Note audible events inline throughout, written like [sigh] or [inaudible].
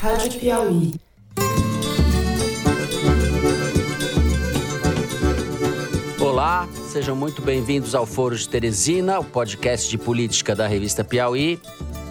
Rádio Piauí. Olá, sejam muito bem-vindos ao Foro de Teresina, o podcast de política da revista Piauí.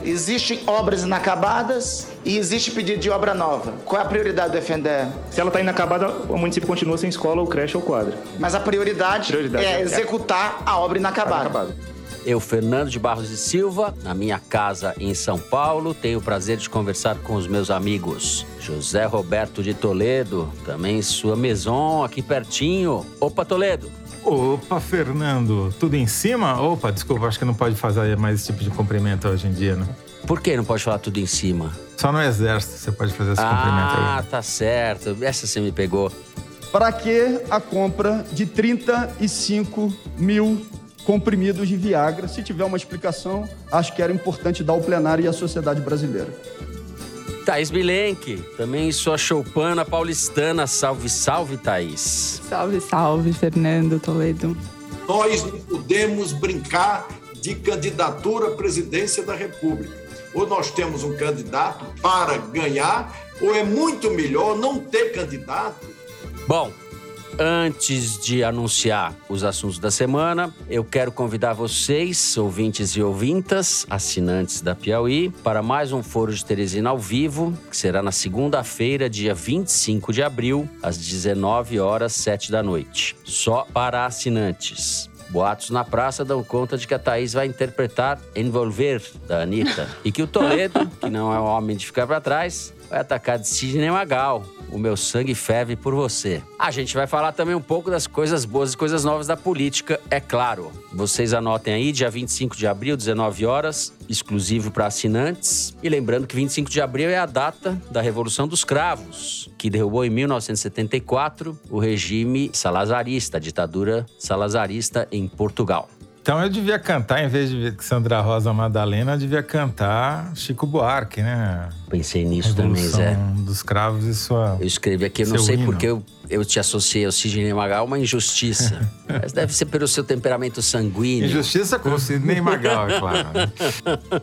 Existem obras inacabadas e existe pedido de obra nova. Qual é a prioridade do FNDE? Se ela está inacabada, o município continua sem escola, ou creche ou quadra. Mas a prioridade, Prioridade é é- executar a obra inacabada. Inacabada. Eu, Fernando de Barros e Silva, na minha casa em São Paulo, tenho o prazer de conversar com os meus amigos. José Roberto de Toledo, também sua maison aqui pertinho. Opa, Toledo! Opa, Fernando, tudo em cima? Opa, desculpa, acho que não pode fazer mais esse tipo de cumprimento hoje em dia, né? Por que não pode falar tudo em cima? Só no exército você pode fazer esse ah, cumprimento aí. tá certo. Essa você me pegou. Para que a compra de 35 mil comprimidos de Viagra? Se tiver uma explicação, acho que era importante dar ao plenário e à sociedade brasileira. Thaís Bilenque, também sua choupana paulistana. Salve, salve, Thaís. Salve, salve, Fernando Toledo. Nós não podemos brincar de candidatura à presidência da República. Ou nós temos um candidato para ganhar, ou é muito melhor não ter candidato Bom, antes de anunciar os assuntos da semana, eu quero convidar vocês, ouvintes e ouvintas, assinantes da Piauí, para mais um Foro de Teresina ao vivo, que será na segunda-feira, dia 25 de abril, às 19 horas 7 da noite. Só para assinantes. Boatos na praça dão conta de que a Thaís vai interpretar Envolver, da Anitta. E que o Toledo, que não é um homem de ficar para trás, vai atacar de Sidney Magal. O meu sangue ferve por você. A gente vai falar também um pouco das coisas boas e coisas novas da política, é claro. Vocês anotem aí, dia 25 de abril, 19 horas, exclusivo para assinantes. E lembrando que 25 de abril é a data da Revolução dos Cravos, que derrubou em 1974 o regime salazarista, a ditadura salazarista em Portugal. Então eu devia cantar, em vez de Sandra Rosa Madalena, eu devia cantar Chico Buarque, né? Pensei nisso também, Revolução Zé. dos Cravos e sua... Eu escrevi aqui, eu não sei hino. porque eu, eu te associei ao Sidney Magal, uma injustiça. [laughs] Mas deve ser pelo seu temperamento sanguíneo. Injustiça com o Sidney Magal, é claro.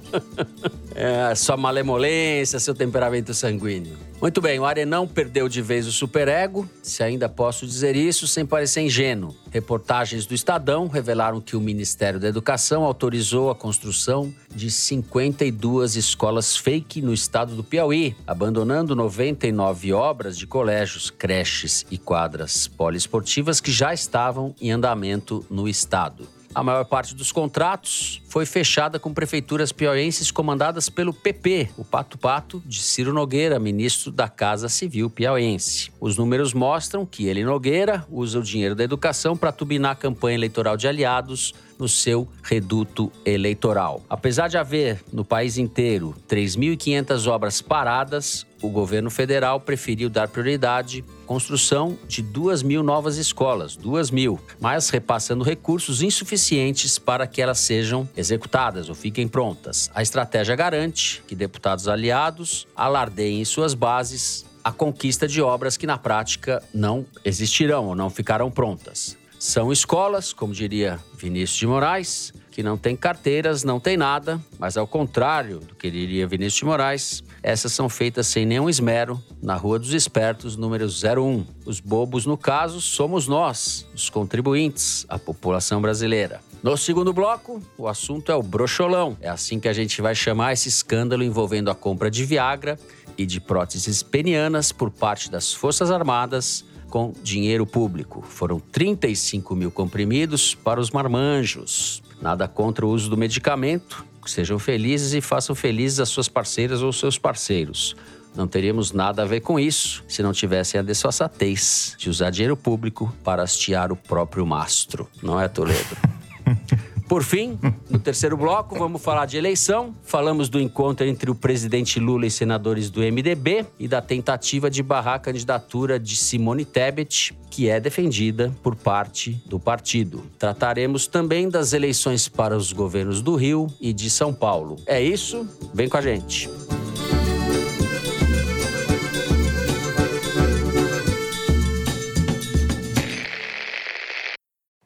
[laughs] É, sua malemolência, seu temperamento sanguíneo. Muito bem, o Arenão perdeu de vez o superego, se ainda posso dizer isso sem parecer ingênuo. Reportagens do Estadão revelaram que o Ministério da Educação autorizou a construção de 52 escolas fake no estado do Piauí, abandonando 99 obras de colégios, creches e quadras poliesportivas que já estavam em andamento no estado. A maior parte dos contratos foi fechada com prefeituras piauienses comandadas pelo PP, o Pato Pato de Ciro Nogueira, ministro da Casa Civil piauiense. Os números mostram que ele, Nogueira, usa o dinheiro da educação para tubinar a campanha eleitoral de aliados no seu reduto eleitoral. Apesar de haver no país inteiro 3.500 obras paradas, o governo federal preferiu dar prioridade à construção de 2 mil novas escolas, 2 mil, mas repassando recursos insuficientes para que elas sejam executadas ou fiquem prontas. A estratégia garante que deputados aliados alardeiem em suas bases a conquista de obras que na prática não existirão ou não ficarão prontas. São escolas, como diria Vinícius de Moraes, que não têm carteiras, não tem nada, mas ao contrário do que diria Vinícius de Moraes, essas são feitas sem nenhum esmero na Rua dos Espertos, número 01. Os bobos, no caso, somos nós, os contribuintes, a população brasileira. No segundo bloco, o assunto é o brocholão. É assim que a gente vai chamar esse escândalo envolvendo a compra de Viagra e de próteses penianas por parte das Forças Armadas com dinheiro público. Foram 35 mil comprimidos para os marmanjos. Nada contra o uso do medicamento. Sejam felizes e façam felizes as suas parceiras ou seus parceiros. Não teríamos nada a ver com isso se não tivessem a desfaçatez de usar dinheiro público para hastear o próprio mastro. Não é, Toledo? [laughs] Por fim, no terceiro bloco, vamos falar de eleição. Falamos do encontro entre o presidente Lula e senadores do MDB e da tentativa de barrar a candidatura de Simone Tebet, que é defendida por parte do partido. Trataremos também das eleições para os governos do Rio e de São Paulo. É isso? Vem com a gente.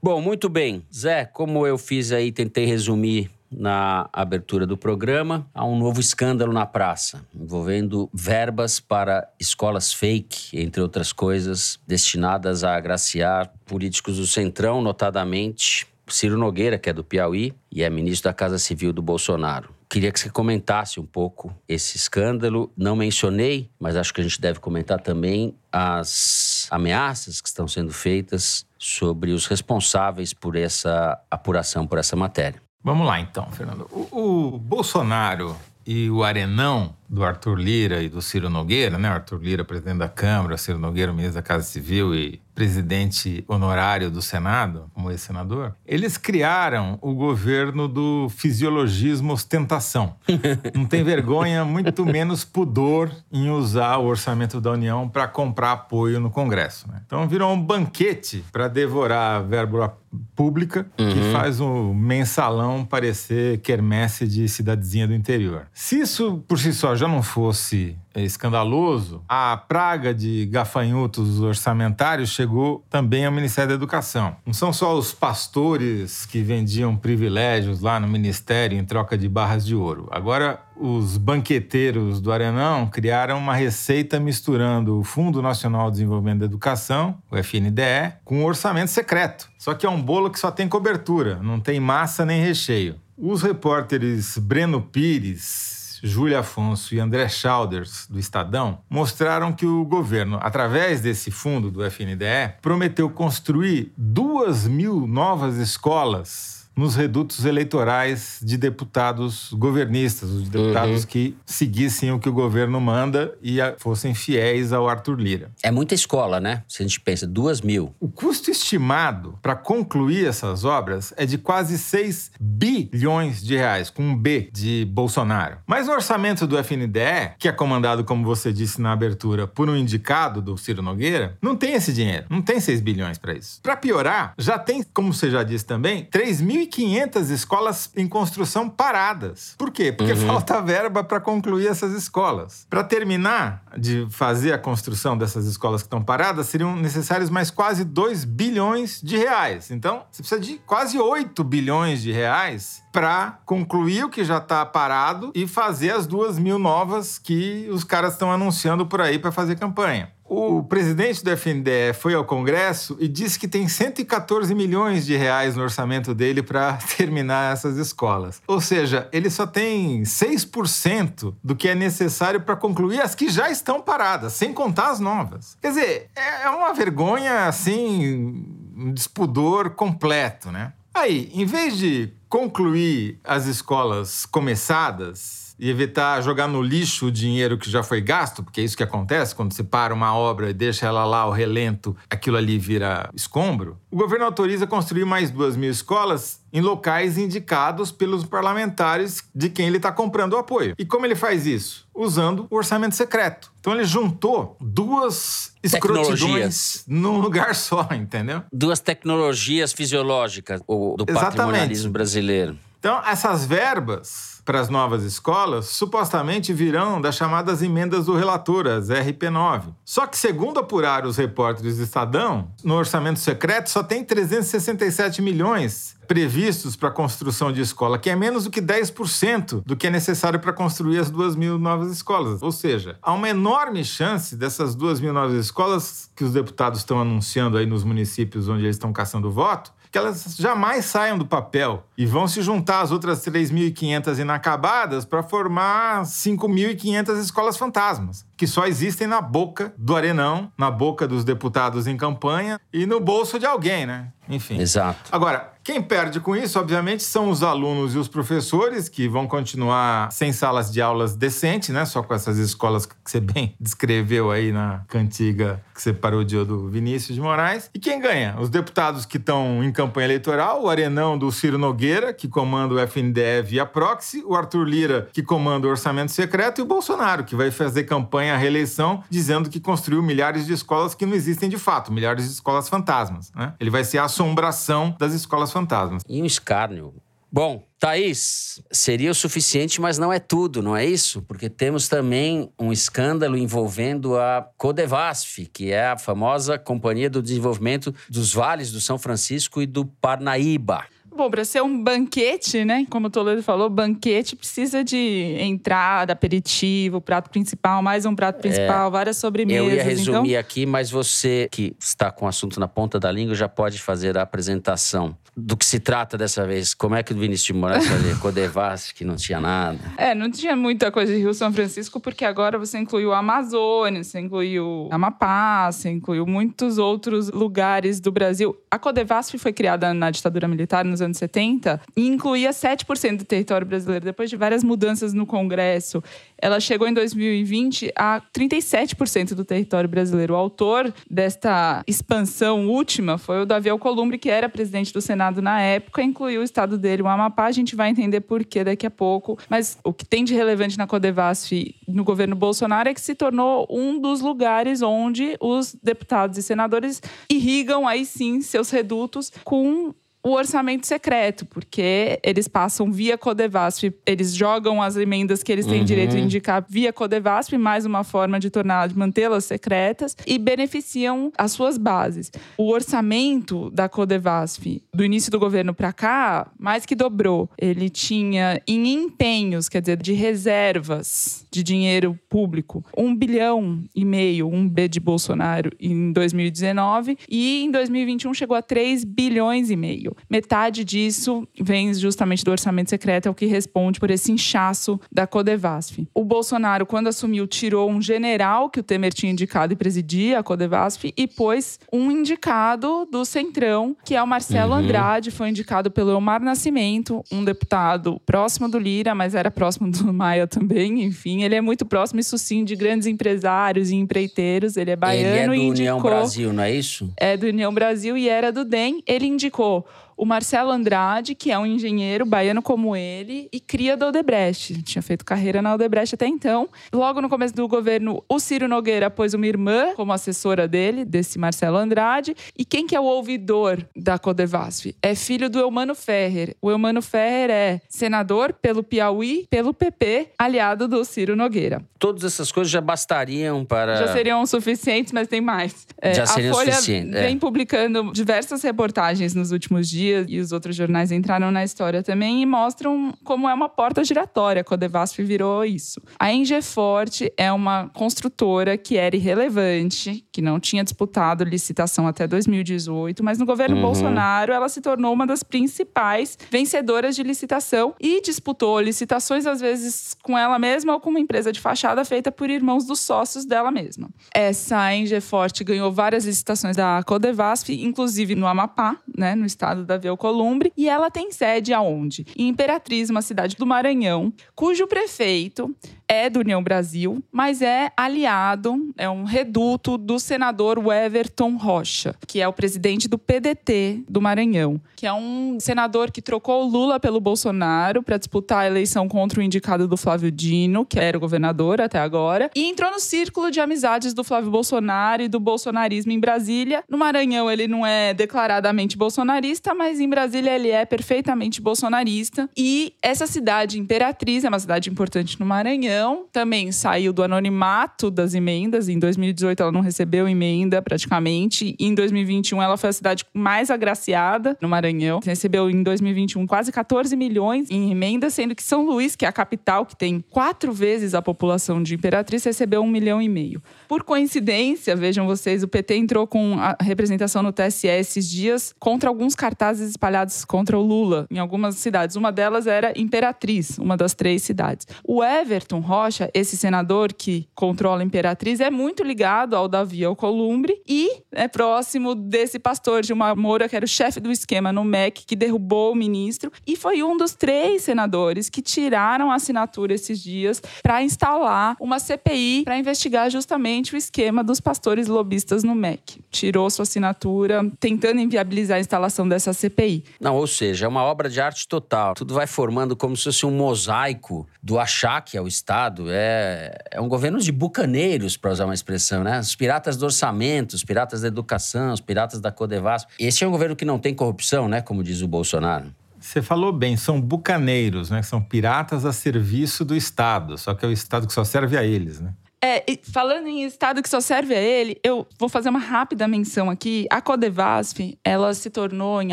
Bom, muito bem. Zé, como eu fiz aí, tentei resumir na abertura do programa, há um novo escândalo na praça, envolvendo verbas para escolas fake, entre outras coisas, destinadas a agraciar políticos do Centrão, notadamente Ciro Nogueira, que é do Piauí e é ministro da Casa Civil do Bolsonaro. Queria que você comentasse um pouco esse escândalo. Não mencionei, mas acho que a gente deve comentar também as ameaças que estão sendo feitas sobre os responsáveis por essa apuração, por essa matéria. Vamos lá então, Fernando. O, o Bolsonaro e o Arenão do Arthur Lira e do Ciro Nogueira, né? Arthur Lira, presidente da Câmara, Ciro Nogueira, ministro da Casa Civil e presidente honorário do Senado, como ex-senador, eles criaram o governo do fisiologismo ostentação. [laughs] Não tem vergonha, muito menos pudor em usar o orçamento da União para comprar apoio no Congresso. Né? Então virou um banquete para devorar a verba pública uhum. que faz o mensalão parecer quermesse de cidadezinha do interior. Se isso por si só já não fosse é, escandaloso, a praga de gafanhotos orçamentários chegou também ao Ministério da Educação. Não são só os pastores que vendiam privilégios lá no Ministério em troca de barras de ouro. Agora, os banqueteiros do Arenão criaram uma receita misturando o Fundo Nacional de Desenvolvimento da Educação, o FNDE, com um orçamento secreto. Só que é um bolo que só tem cobertura, não tem massa nem recheio. Os repórteres Breno Pires Júlia Afonso e André Schauders, do Estadão, mostraram que o governo, através desse fundo do FNDE, prometeu construir duas mil novas escolas nos redutos eleitorais de deputados governistas, os deputados uhum. que seguissem o que o governo manda e fossem fiéis ao Arthur Lira. É muita escola, né? Se a gente pensa, duas mil. O custo estimado para concluir essas obras é de quase 6 bilhões de reais, com um B de Bolsonaro. Mas o orçamento do FNDE, que é comandado, como você disse na abertura, por um indicado do Ciro Nogueira, não tem esse dinheiro, não tem 6 bilhões para isso. Para piorar, já tem, como você já disse também, 3.000 1.500 escolas em construção paradas. Por quê? Porque uhum. falta verba para concluir essas escolas. Para terminar de fazer a construção dessas escolas que estão paradas, seriam necessários mais quase 2 bilhões de reais. Então, você precisa de quase 8 bilhões de reais para concluir o que já está parado e fazer as duas mil novas que os caras estão anunciando por aí para fazer campanha. O presidente do FNDE foi ao Congresso e disse que tem 114 milhões de reais no orçamento dele para [laughs] terminar essas escolas. Ou seja, ele só tem 6% do que é necessário para concluir as que já estão paradas, sem contar as novas. Quer dizer, é uma vergonha assim, um despudor completo, né? Aí, em vez de concluir as escolas começadas, e evitar jogar no lixo o dinheiro que já foi gasto, porque é isso que acontece quando você para uma obra e deixa ela lá ao relento, aquilo ali vira escombro. O governo autoriza construir mais duas mil escolas em locais indicados pelos parlamentares de quem ele está comprando o apoio. E como ele faz isso? Usando o orçamento secreto. Então ele juntou duas escrotidões num lugar [laughs] só, entendeu? Duas tecnologias fisiológicas do Exatamente. patrimonialismo brasileiro. Então, essas verbas para as novas escolas supostamente virão das chamadas emendas do relator, as RP9. Só que, segundo apuraram os repórteres do Estadão, no orçamento secreto só tem 367 milhões previstos para a construção de escola, que é menos do que 10% do que é necessário para construir as duas mil novas escolas. Ou seja, há uma enorme chance dessas duas mil novas escolas que os deputados estão anunciando aí nos municípios onde eles estão caçando voto, que elas jamais saiam do papel e vão se juntar às outras 3.500 inacabadas para formar 5.500 escolas fantasmas, que só existem na boca do Arenão, na boca dos deputados em campanha e no bolso de alguém, né? Enfim. Exato. Agora, quem perde com isso, obviamente, são os alunos e os professores, que vão continuar sem salas de aulas decentes, né? Só com essas escolas que você bem descreveu aí na cantiga que você parodiou do Vinícius de Moraes. E quem ganha? Os deputados que estão em campanha eleitoral, o Arenão do Ciro Nogueira, que comanda o FNDE via proxy, o Arthur Lira, que comanda o orçamento secreto, e o Bolsonaro, que vai fazer campanha à reeleição, dizendo que construiu milhares de escolas que não existem de fato, milhares de escolas fantasmas. Né? Ele vai ser a assombração das escolas fantasmas. E um escárnio. Bom, Thaís, seria o suficiente, mas não é tudo, não é isso? Porque temos também um escândalo envolvendo a Codevasf, que é a famosa Companhia do Desenvolvimento dos Vales do São Francisco e do Parnaíba. Bom, para ser um banquete, né? Como o Toledo falou, banquete precisa de entrada, aperitivo, prato principal, mais um prato principal, várias sobremesas. Eu ia resumir então, aqui, mas você que está com o assunto na ponta da língua já pode fazer a apresentação. Do que se trata dessa vez? Como é que o Vinícius de Moraes fazia? [laughs] Codevas, que não tinha nada. É, não tinha muita coisa de Rio São Francisco, porque agora você incluiu a Amazônia, você incluiu Amapá, você incluiu muitos outros lugares do Brasil. A Codevasf foi criada na ditadura militar nos anos 70 e incluía 7% do território brasileiro. Depois de várias mudanças no Congresso, ela chegou em 2020 a 37% do território brasileiro. O autor desta expansão última foi o Davi Alcolumbre, que era presidente do Senado na época, incluiu o estado dele, o Amapá. A gente vai entender por que daqui a pouco. Mas o que tem de relevante na Codevasf no governo Bolsonaro é que se tornou um dos lugares onde os deputados e senadores irrigam aí sim seus redutos com o orçamento secreto, porque eles passam via Codevasf, eles jogam as emendas que eles têm Uhum. direito de indicar via Codevasf, mais uma forma de tornar, de mantê-las secretas e beneficiam as suas bases. O orçamento da Codevasf do início do governo para cá, mais que dobrou. Ele tinha em empenhos, quer dizer, de reservas de dinheiro público, um bilhão e meio, um B de Bolsonaro em 2019 e em 2021 chegou a 3 bilhões e meio. Metade disso vem justamente do orçamento secreto, é o que responde por esse inchaço da Codevasf. O Bolsonaro, quando assumiu, tirou um general que o Temer tinha indicado e presidia a Codevasf e pôs um indicado do Centrão, que é o Marcelo Andrade, foi indicado pelo Elmar Nascimento, um deputado próximo do Lira, mas era próximo do Maia também, enfim. Ele é muito próximo, isso sim, de grandes empresários e empreiteiros. Ele é Ele baiano é e do indicou União Brasil, não é isso? é do União Brasil e era do DEM. Ele indicou o Marcelo Andrade, que é um engenheiro baiano como ele, e cria da Odebrecht. Tinha feito carreira na Odebrecht até então. Logo no começo do governo, o Ciro Nogueira pôs uma irmã como assessora dele, desse Marcelo Andrade. E quem que é o ouvidor da Codevasf? É filho do Eumano Ferrer. O Eumano Ferrer é senador pelo Piauí, pelo PP, aliado do Ciro Nogueira. Todas essas coisas já bastariam para. Já seriam suficientes, mas tem mais. É, Já seriam a Folha suficientes, é. vem publicando diversas reportagens nos últimos dias e os outros jornais entraram na história também e mostram como é uma porta giratória. A Codevasf virou isso. A Engefort é uma construtora que era irrelevante, que não tinha disputado licitação até 2018, mas no governo Uhum. Bolsonaro ela se tornou uma das principais vencedoras de licitação e disputou licitações às vezes com ela mesma ou com uma empresa de fachada feita por irmãos dos sócios dela mesma. Essa Engefort ganhou várias licitações da Codevasf, inclusive no Amapá, né, no estado da Alcolumbre, e ela tem sede aonde? Em Imperatriz, uma cidade do Maranhão, cujo prefeito é do União Brasil, mas é aliado, é um reduto do senador Everton Rocha, que é o presidente do PDT do Maranhão, que é um senador que trocou o Lula pelo Bolsonaro para disputar a eleição contra o indicado do Flávio Dino, que era o governador até agora, e entrou no círculo de amizades do Flávio Bolsonaro e do bolsonarismo em Brasília. No Maranhão ele não é declaradamente bolsonarista, mas em Brasília ele é perfeitamente bolsonarista. E essa cidade, Imperatriz, é uma cidade importante no Maranhão, também saiu do anonimato das emendas. Em 2018 ela não recebeu emenda praticamente. E em 2021 ela foi a cidade mais agraciada no Maranhão. Recebeu em 2021 quase 14 milhões em emendas, sendo que São Luís, que é a capital, que tem quatro vezes a população de Imperatriz, recebeu um milhão e meio. Por coincidência, vejam vocês, o PT entrou com a representação no TSE esses dias contra alguns cartazes espalhados contra o Lula em algumas cidades. Uma delas era Imperatriz, uma das três cidades. O Everton Rocha, esse senador que controla Imperatriz, é muito ligado ao Davi Alcolumbre e é próximo desse pastor Gilmar Moura, que era o chefe do esquema no MEC, que derrubou o ministro, e foi um dos três senadores que tiraram a assinatura esses dias para instalar uma CPI para investigar justamente o esquema dos pastores lobistas no MEC. Tirou sua assinatura, tentando inviabilizar a instalação dessa CPI. Não, ou seja, é uma obra de arte total. Tudo vai formando como se fosse um mosaico do achaque ao Estado. É, é um governo de bucaneiros, para usar uma expressão, né? Os piratas do orçamento, os piratas da educação, os piratas da Codevasf. Esse é um governo que não tem corrupção, né? Como diz o Bolsonaro. Você falou bem, são bucaneiros, né? São piratas a serviço do Estado, só que é o Estado que só serve a eles, né? É, falando em estado que só serve a ele, eu vou fazer uma rápida menção aqui. A Codevasf, ela se tornou em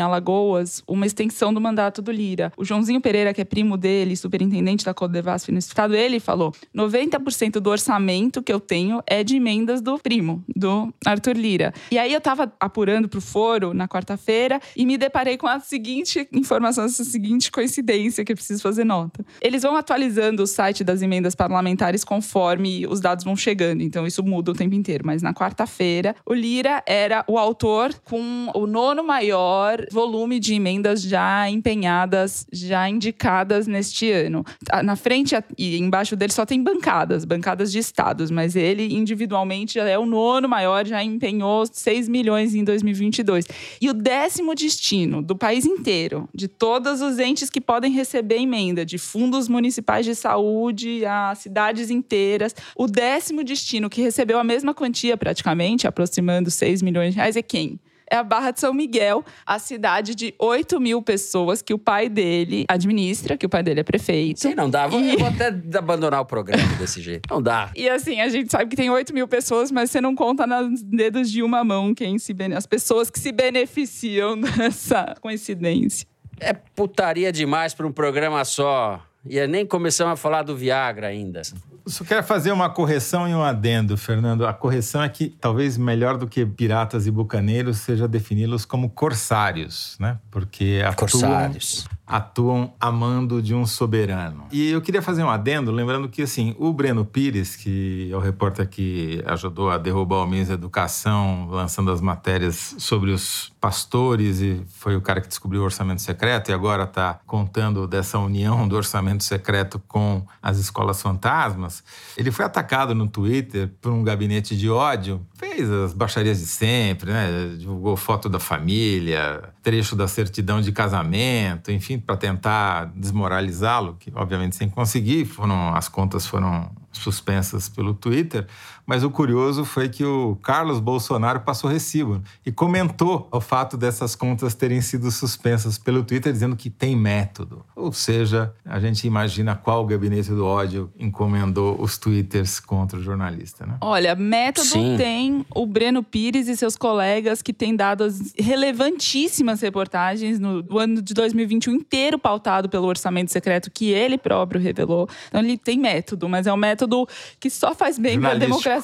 Alagoas uma extensão do mandato do Lira. O Joãozinho Pereira, que é primo dele, superintendente da Codevasf no estado, ele falou: 90% do orçamento que eu tenho é de emendas do primo, do Arthur Lira. E aí eu tava apurando pro foro na quarta-feira e me deparei com a seguinte informação, essa seguinte coincidência que eu preciso fazer nota. Eles vão atualizando o site das emendas parlamentares conforme os dados vão chegando, então isso muda o tempo inteiro. Mas na quarta-feira, o Lira era o autor com o nono maior volume de emendas já empenhadas, já indicadas neste ano. Na frente e embaixo dele só tem bancadas, bancadas de estados, mas ele individualmente já é o nono maior, já empenhou 6 milhões em 2022. E o décimo destino do país inteiro, de todos os entes que podem receber emenda, de fundos municipais de saúde a cidades inteiras, o décimo destino que recebeu a mesma quantia praticamente, aproximando 6 milhões de reais, é quem? é a Barra de São Miguel, a cidade de 8 mil pessoas que o pai dele administra, que o pai dele é prefeito. Sim, não dá. E... Eu vou até abandonar o programa desse jeito. Não dá. E assim, a gente sabe que tem 8 mil pessoas, mas você não conta nos dedos de uma mão quem se bene... as pessoas que se beneficiam [laughs] dessa coincidência. É putaria demais para um programa só. E nem começamos a falar do Viagra ainda. Só quero fazer uma correção e um adendo, Fernando. A correção é que talvez melhor do que piratas e bucaneiros seja defini-los como corsários, né? Porque atuam, corsários. Atuam amando de um soberano. E eu queria fazer um adendo, lembrando que assim, o Breno Pires, que é o repórter que ajudou a derrubar o da Educação, lançando as matérias sobre os pastores e foi o cara que descobriu o orçamento secreto e agora está contando dessa união do orçamento secreto com as escolas fantasmas ele foi atacado no Twitter por um gabinete de ódio, fez as baixarias de sempre, né? Divulgou foto da família, trecho da certidão de casamento, enfim, para tentar desmoralizá-lo, que obviamente sem conseguir, foram as contas foram suspensas pelo Twitter, mas o curioso foi que o Carlos Bolsonaro passou recibo e comentou o fato dessas contas terem sido suspensas pelo Twitter, dizendo que tem método. Ou seja, a gente imagina qual gabinete do ódio encomendou os twitters contra o jornalista, né? Olha, método Sim. tem o Breno Pires e seus colegas que têm dado as relevantíssimas reportagens no ano de 2021 inteiro pautado pelo orçamento secreto que ele próprio revelou. Então ele tem método, mas é um método método que só faz bem para a democracia.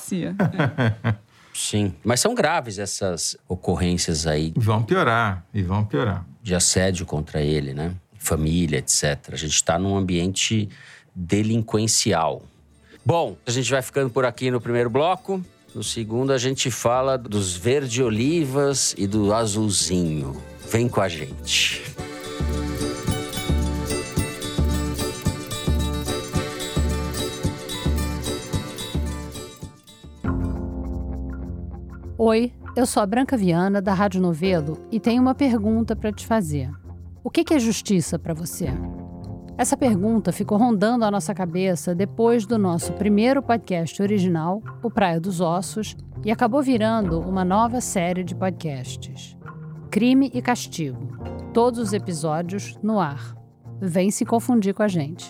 [laughs] Sim, mas são graves essas ocorrências aí. Vão piorar, e vão piorar. De assédio contra ele, né? Família, etc. A gente está num ambiente delinquencial. Bom, a gente vai ficando por aqui no primeiro bloco. No segundo, a gente fala dos verde-olivas e do azulzinho. Vem com a gente. Oi, eu sou a Branca Viana, da Rádio Novelo, e tenho uma pergunta para te fazer. O que é justiça para você? Essa pergunta ficou rondando a nossa cabeça depois do nosso primeiro podcast original, O Praia dos Ossos, e acabou virando uma nova série de podcasts. Crime e Castigo. Todos os episódios no ar. Vem se confundir com a gente.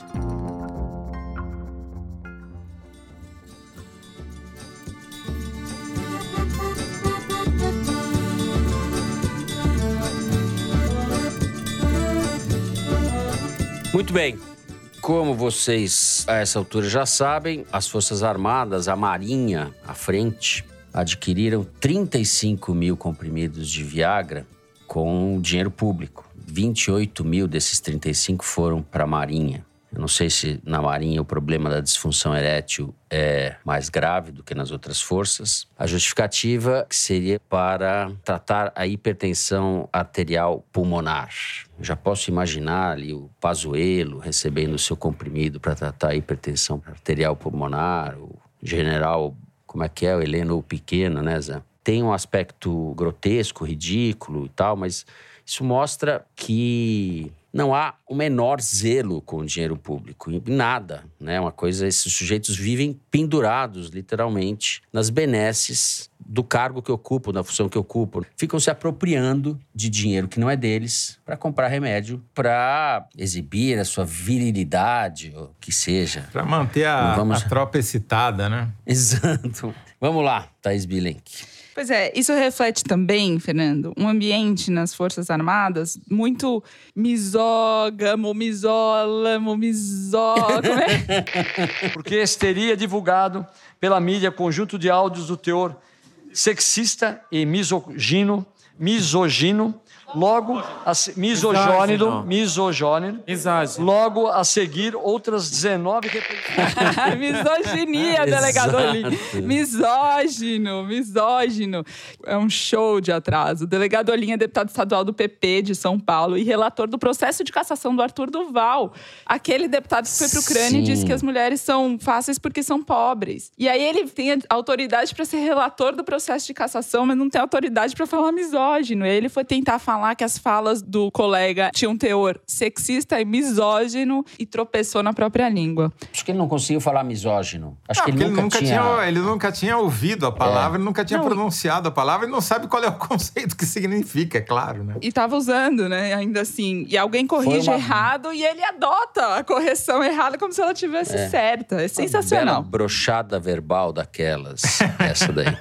Muito bem. Como vocês a essa altura já sabem, as Forças Armadas, a Marinha, à frente, adquiriram 35 mil comprimidos de Viagra com dinheiro público. 28 mil desses 35 foram para a Marinha. Eu não sei se na Marinha o problema da disfunção erétil é mais grave do que nas outras forças. A justificativa seria para tratar a hipertensão arterial pulmonar. Eu já posso imaginar ali o Pazuello recebendo o seu comprimido para tratar a hipertensão arterial pulmonar, o general, como é que é, o Heleno Pequeno, né, Zé? Tem um aspecto grotesco, ridículo e tal, mas isso mostra que não há o menor zelo com o dinheiro público, nada, né? Uma coisa, esses sujeitos vivem pendurados, literalmente, nas benesses do cargo que ocupam, da função que ocupam, ficam se apropriando de dinheiro que não é deles para comprar remédio, para exibir a sua virilidade, ou que seja. Para manter a, Vamos... a tropa excitada, né? [laughs] Exato. Vamos lá, Thaís Bilenque. Pois é, isso reflete também, Fernando, um ambiente nas Forças Armadas muito misógamo, misólamo, misó... É? [laughs] Porque teria divulgado pela mídia conjunto de áudios do teor sexista e misogino, misogino Logo, a, misogônido, misogônido. Logo a seguir, outras 19 [laughs] Misoginia, delegado ali. Misógino, misógino. É um show de atraso. O delegado Olinha é deputado estadual do PP de São Paulo e relator do processo de cassação do Arthur Duval. Aquele deputado que foi para Ucrânia e disse que as mulheres são fáceis porque são pobres. E aí ele tem autoridade para ser relator do processo de cassação, mas não tem autoridade para falar misógino. E aí ele foi tentar falar falar que as falas do colega tinham um teor sexista e misógino e tropeçou na própria língua. Acho que ele não conseguiu falar misógino. Acho não, que ele nunca, ele nunca tinha... tinha... Ele nunca tinha ouvido a palavra, é. ele nunca tinha não, pronunciado a palavra, ele não sabe qual é o [laughs] conceito que significa, é claro, né? E tava usando, né? Ainda assim. E alguém corrige uma... errado e ele adota a correção errada como se ela tivesse é. certa. É sensacional. Uma brochada verbal daquelas. [laughs] essa daí.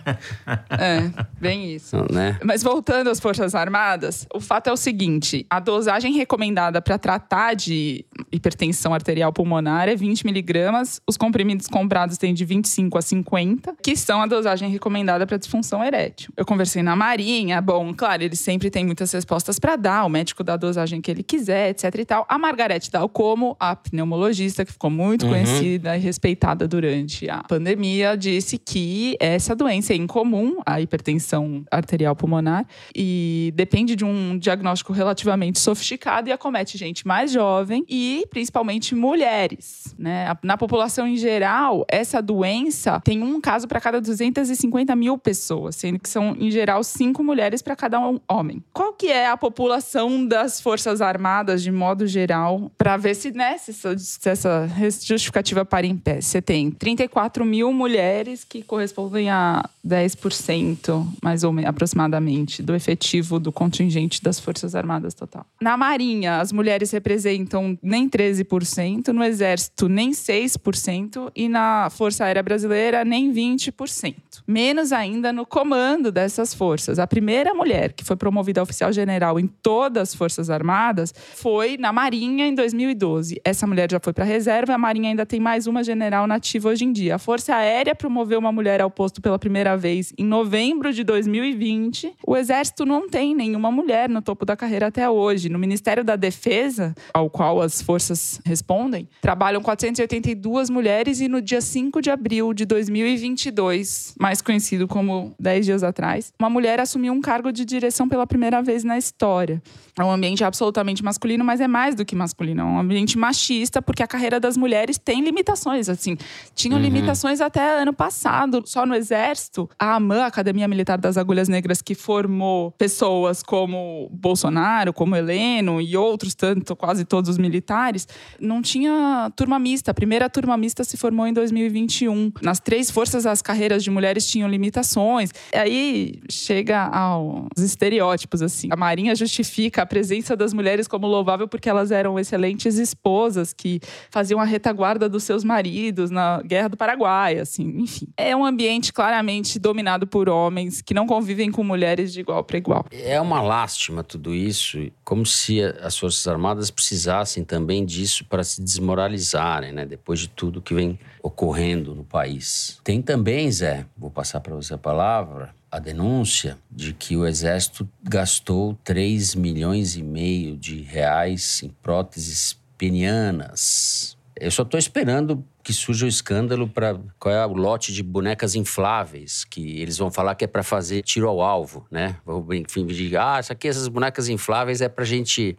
É, bem isso. Né? Mas voltando às Forças Armadas, o fato é o seguinte: a dosagem recomendada para tratar de hipertensão arterial pulmonar é 20 miligramas. Os comprimidos comprados têm de 25 a 50, que são a dosagem recomendada para disfunção erétil. Eu conversei na Marinha, bom, claro, eles sempre têm muitas respostas para dar, o médico dá a dosagem que ele quiser, etc e tal. A Margarete Dalcomo, a pneumologista que ficou muito uhum. conhecida e respeitada durante a pandemia, disse que essa doença é incomum, a hipertensão arterial pulmonar, e depende de um um diagnóstico relativamente sofisticado e acomete gente mais jovem e principalmente mulheres. Né? Na população em geral, essa doença tem um caso para cada 250 mil pessoas, sendo que são, em geral, cinco mulheres para cada um homem. Qual que é a população das Forças Armadas, de modo geral, para ver se, né, se, se essa justificativa para em pé? Você tem 34 mil mulheres que correspondem a 10%, mais ou menos, aproximadamente, do efetivo do contingente das Forças Armadas total. Na Marinha, as mulheres representam nem 13%, no Exército, nem 6%, e na Força Aérea Brasileira, nem 20%. Menos ainda no comando dessas forças. A primeira mulher que foi promovida a oficial general em todas as Forças Armadas foi na Marinha em 2012. Essa mulher já foi para a reserva, a Marinha ainda tem mais uma general nativa hoje em dia. A Força Aérea promoveu uma mulher ao posto pela primeira vez em novembro de 2020. O Exército não tem nenhuma mulher mulher no topo da carreira até hoje. No Ministério da Defesa, ao qual as forças respondem, trabalham 482 mulheres e no dia 5 de abril de 2022, mais conhecido como 10 dias atrás, uma mulher assumiu um cargo de direção pela primeira vez na história. É um ambiente absolutamente masculino, mas é mais do que masculino, é um ambiente machista, porque a carreira das mulheres tem limitações, assim. Tinham uhum. limitações até ano passado, só no exército. A AMAN, a Academia Militar das Agulhas Negras, que formou pessoas como Bolsonaro, como Heleno e outros, tanto quase todos os militares, não tinha turma mista. A primeira turma mista se formou em 2021. Nas três forças, as carreiras de mulheres tinham limitações. Aí chega aos estereótipos, assim. A Marinha justifica a presença das mulheres como louvável porque elas eram excelentes esposas que faziam a retaguarda dos seus maridos na Guerra do Paraguai, assim, enfim. É um ambiente claramente dominado por homens que não convivem com mulheres de igual para igual. É uma lástima lástima tudo isso, como se as Forças Armadas precisassem também disso para se desmoralizarem, né? Depois de tudo que vem ocorrendo no país. Tem também, Zé, vou passar para você a palavra, a denúncia de que o Exército gastou 3 milhões e meio de reais em próteses penianas. Eu só estou esperando que surja o escândalo para qual é o lote de bonecas infláveis que eles vão falar que é para fazer tiro ao alvo, né? Vão enfim dizer, ah, isso aqui essas bonecas infláveis é para gente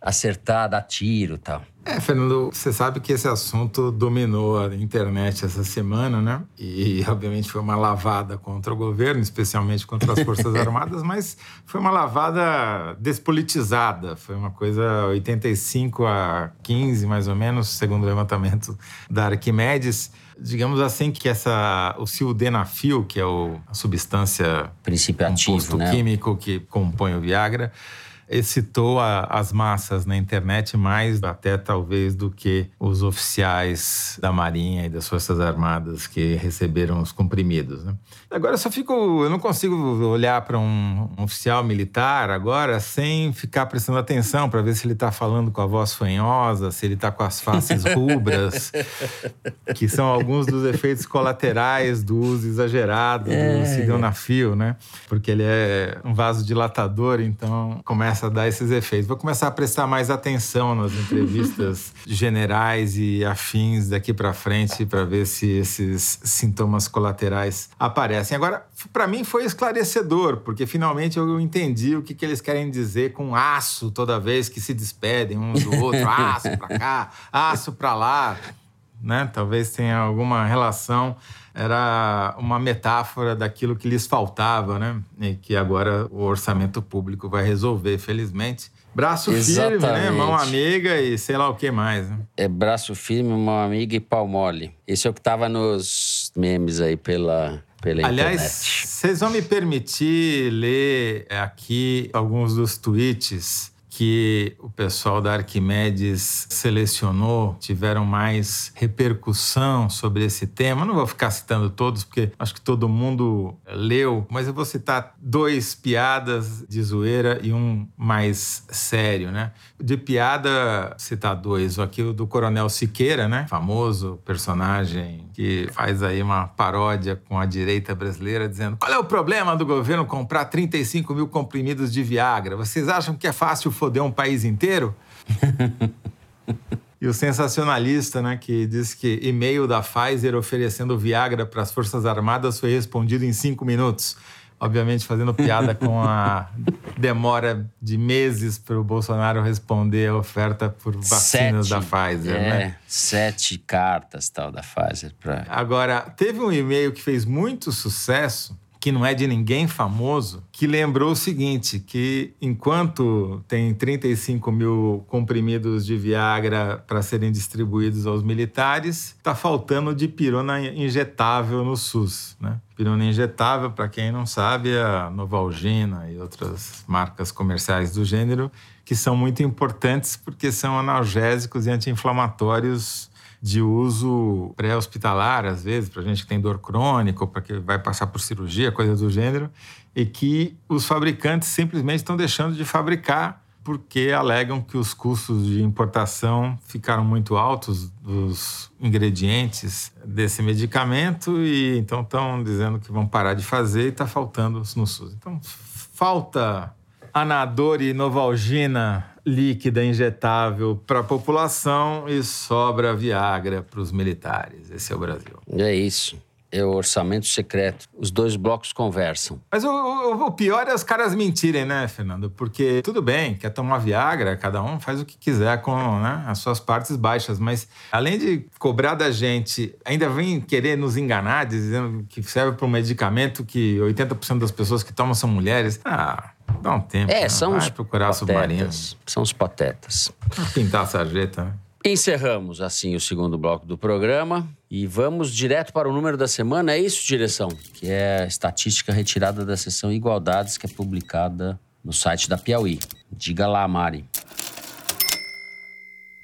acertar, dar tiro tal. É, Fernando, você sabe que esse assunto dominou a internet essa semana, né? E, [laughs] obviamente, foi uma lavada contra o governo, especialmente contra as Forças [laughs] Armadas, mas foi uma lavada despolitizada. Foi uma coisa 85 a 15, mais ou menos, segundo o levantamento da Arquimedes. Digamos assim que essa, o sildenafil, que é o, a substância Princípio ativo, né? químico que compõe o Viagra, excitou a, as massas na internet mais até talvez do que os oficiais da Marinha e das Forças Armadas que receberam os comprimidos. Né? Agora eu só fico, eu não consigo olhar para um, um, oficial militar agora sem ficar prestando atenção para ver se ele está falando com a voz fanhosa, se ele está com as faces [laughs] rubras, que são alguns dos efeitos colaterais do uso exagerado é. do sildenafil, né? Porque ele é um vasodilatador, então começa começa a dar esses efeitos. Vou começar a prestar mais atenção nas entrevistas [laughs] generais e afins daqui para frente para ver se esses sintomas colaterais aparecem. Agora, para mim foi esclarecedor, porque finalmente eu entendi o que, que eles querem dizer com aço toda vez que se despedem um do outro, [laughs] aço para cá, aço para lá. Né? Talvez tenha alguma relação era uma metáfora daquilo que lhes faltava, né? E que agora o orçamento público vai resolver, felizmente. Braço Exatamente. firme, né? Mão amiga e sei lá o que mais. Né? É braço firme, mão amiga e pau mole. Esse é o que estava nos memes aí pela, pela Aliás, internet. vocês vão me permitir ler aqui alguns dos tweets que o pessoal da Arquimedes selecionou, tiveram mais repercussão sobre esse tema. Não vou ficar citando todos, porque acho que todo mundo leu, mas eu vou citar dois piadas de zoeira e um mais sério, né? De piada, citar dois. Aqui do Coronel Siqueira, né? Famoso personagem que faz aí uma paródia com a direita brasileira, dizendo: qual é o problema do governo comprar 35 mil comprimidos de Viagra? Vocês acham que é fácil foder um país inteiro? [laughs] e o sensacionalista, né, que diz que e-mail da Pfizer oferecendo Viagra para as Forças Armadas foi respondido em cinco minutos. Obviamente fazendo piada com a [laughs] demora de meses para o Bolsonaro responder a oferta por vacinas sete, da Pfizer, é, né? Sete cartas tal da Pfizer. Pra... Agora, teve um e-mail que fez muito sucesso, que não é de ninguém famoso, que lembrou o seguinte: que enquanto tem 35 mil comprimidos de Viagra para serem distribuídos aos militares, está faltando de pirona injetável no SUS. Né? Pirona injetável, para quem não sabe, é a Novalgina e outras marcas comerciais do gênero, que são muito importantes porque são analgésicos e anti-inflamatórios de uso pré-hospitalar, às vezes, para gente que tem dor crônica para que vai passar por cirurgia, coisa do gênero, e que os fabricantes simplesmente estão deixando de fabricar porque alegam que os custos de importação ficaram muito altos dos ingredientes desse medicamento e então estão dizendo que vão parar de fazer e está faltando no SUS. Então, falta Anador e Novalgina líquida injetável para a população e sobra Viagra para os militares. Esse é o Brasil. É isso. É o orçamento secreto. Os dois blocos conversam. Mas o, o, o, pior é os caras mentirem, né, Fernando? Porque tudo bem, quer tomar Viagra, cada um faz o que quiser com né, as suas partes baixas. Mas além de cobrar da gente, ainda vem querer nos enganar, dizendo que serve para um medicamento que 80% das pessoas que tomam são mulheres. Ah, Dá um tempo. É, né? são Vai os procurar patetas. submarinos. São os patetas. Pintar a sarjeta, né? Encerramos assim o segundo bloco do programa e vamos direto para o número da semana. É isso, direção? Que é a estatística retirada da seção Igualdades, que é publicada no site da Piauí. Diga lá, Mari.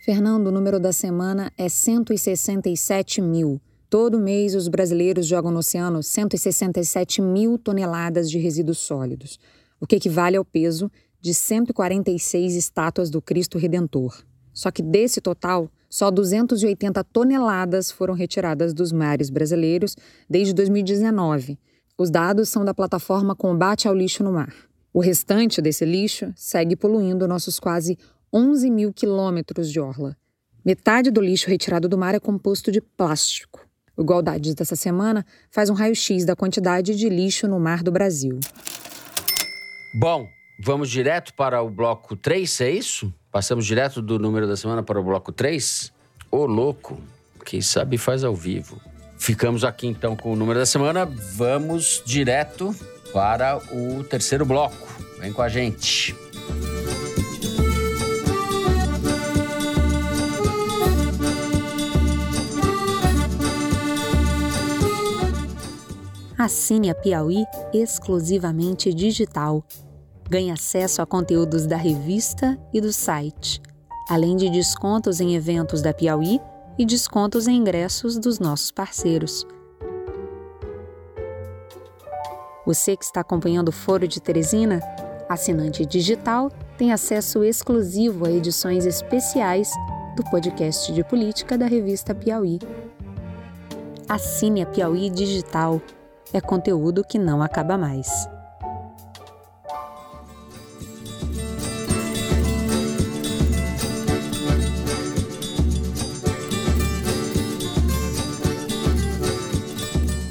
Fernando, o número da semana é 167 mil. Todo mês, os brasileiros jogam no oceano 167 mil toneladas de resíduos sólidos, o que equivale ao peso de 146 estátuas do Cristo Redentor. Só que desse total, só 280 toneladas foram retiradas dos mares brasileiros desde 2019. Os dados são da plataforma Combate ao Lixo no Mar. O restante desse lixo segue poluindo nossos quase 11 mil quilômetros de orla. Metade do lixo retirado do mar é composto de plástico. O Igualdades dessa semana faz um raio-x da quantidade de lixo no mar do Brasil. Bom, vamos direto para o bloco 3, é isso? Passamos direto do número da semana para o bloco 3? Ô, louco! Quem sabe faz ao vivo. Ficamos aqui então com o número da semana. Vamos direto para o terceiro bloco. Vem com a gente. Assine a Piauí exclusivamente digital. Ganhe acesso a conteúdos da revista e do site, além de descontos em eventos da Piauí e descontos em ingressos dos nossos parceiros. Você que está acompanhando o Foro de Teresina, assinante digital, tem acesso exclusivo a edições especiais do podcast de política da revista Piauí. Assine a Piauí Digital é conteúdo que não acaba mais.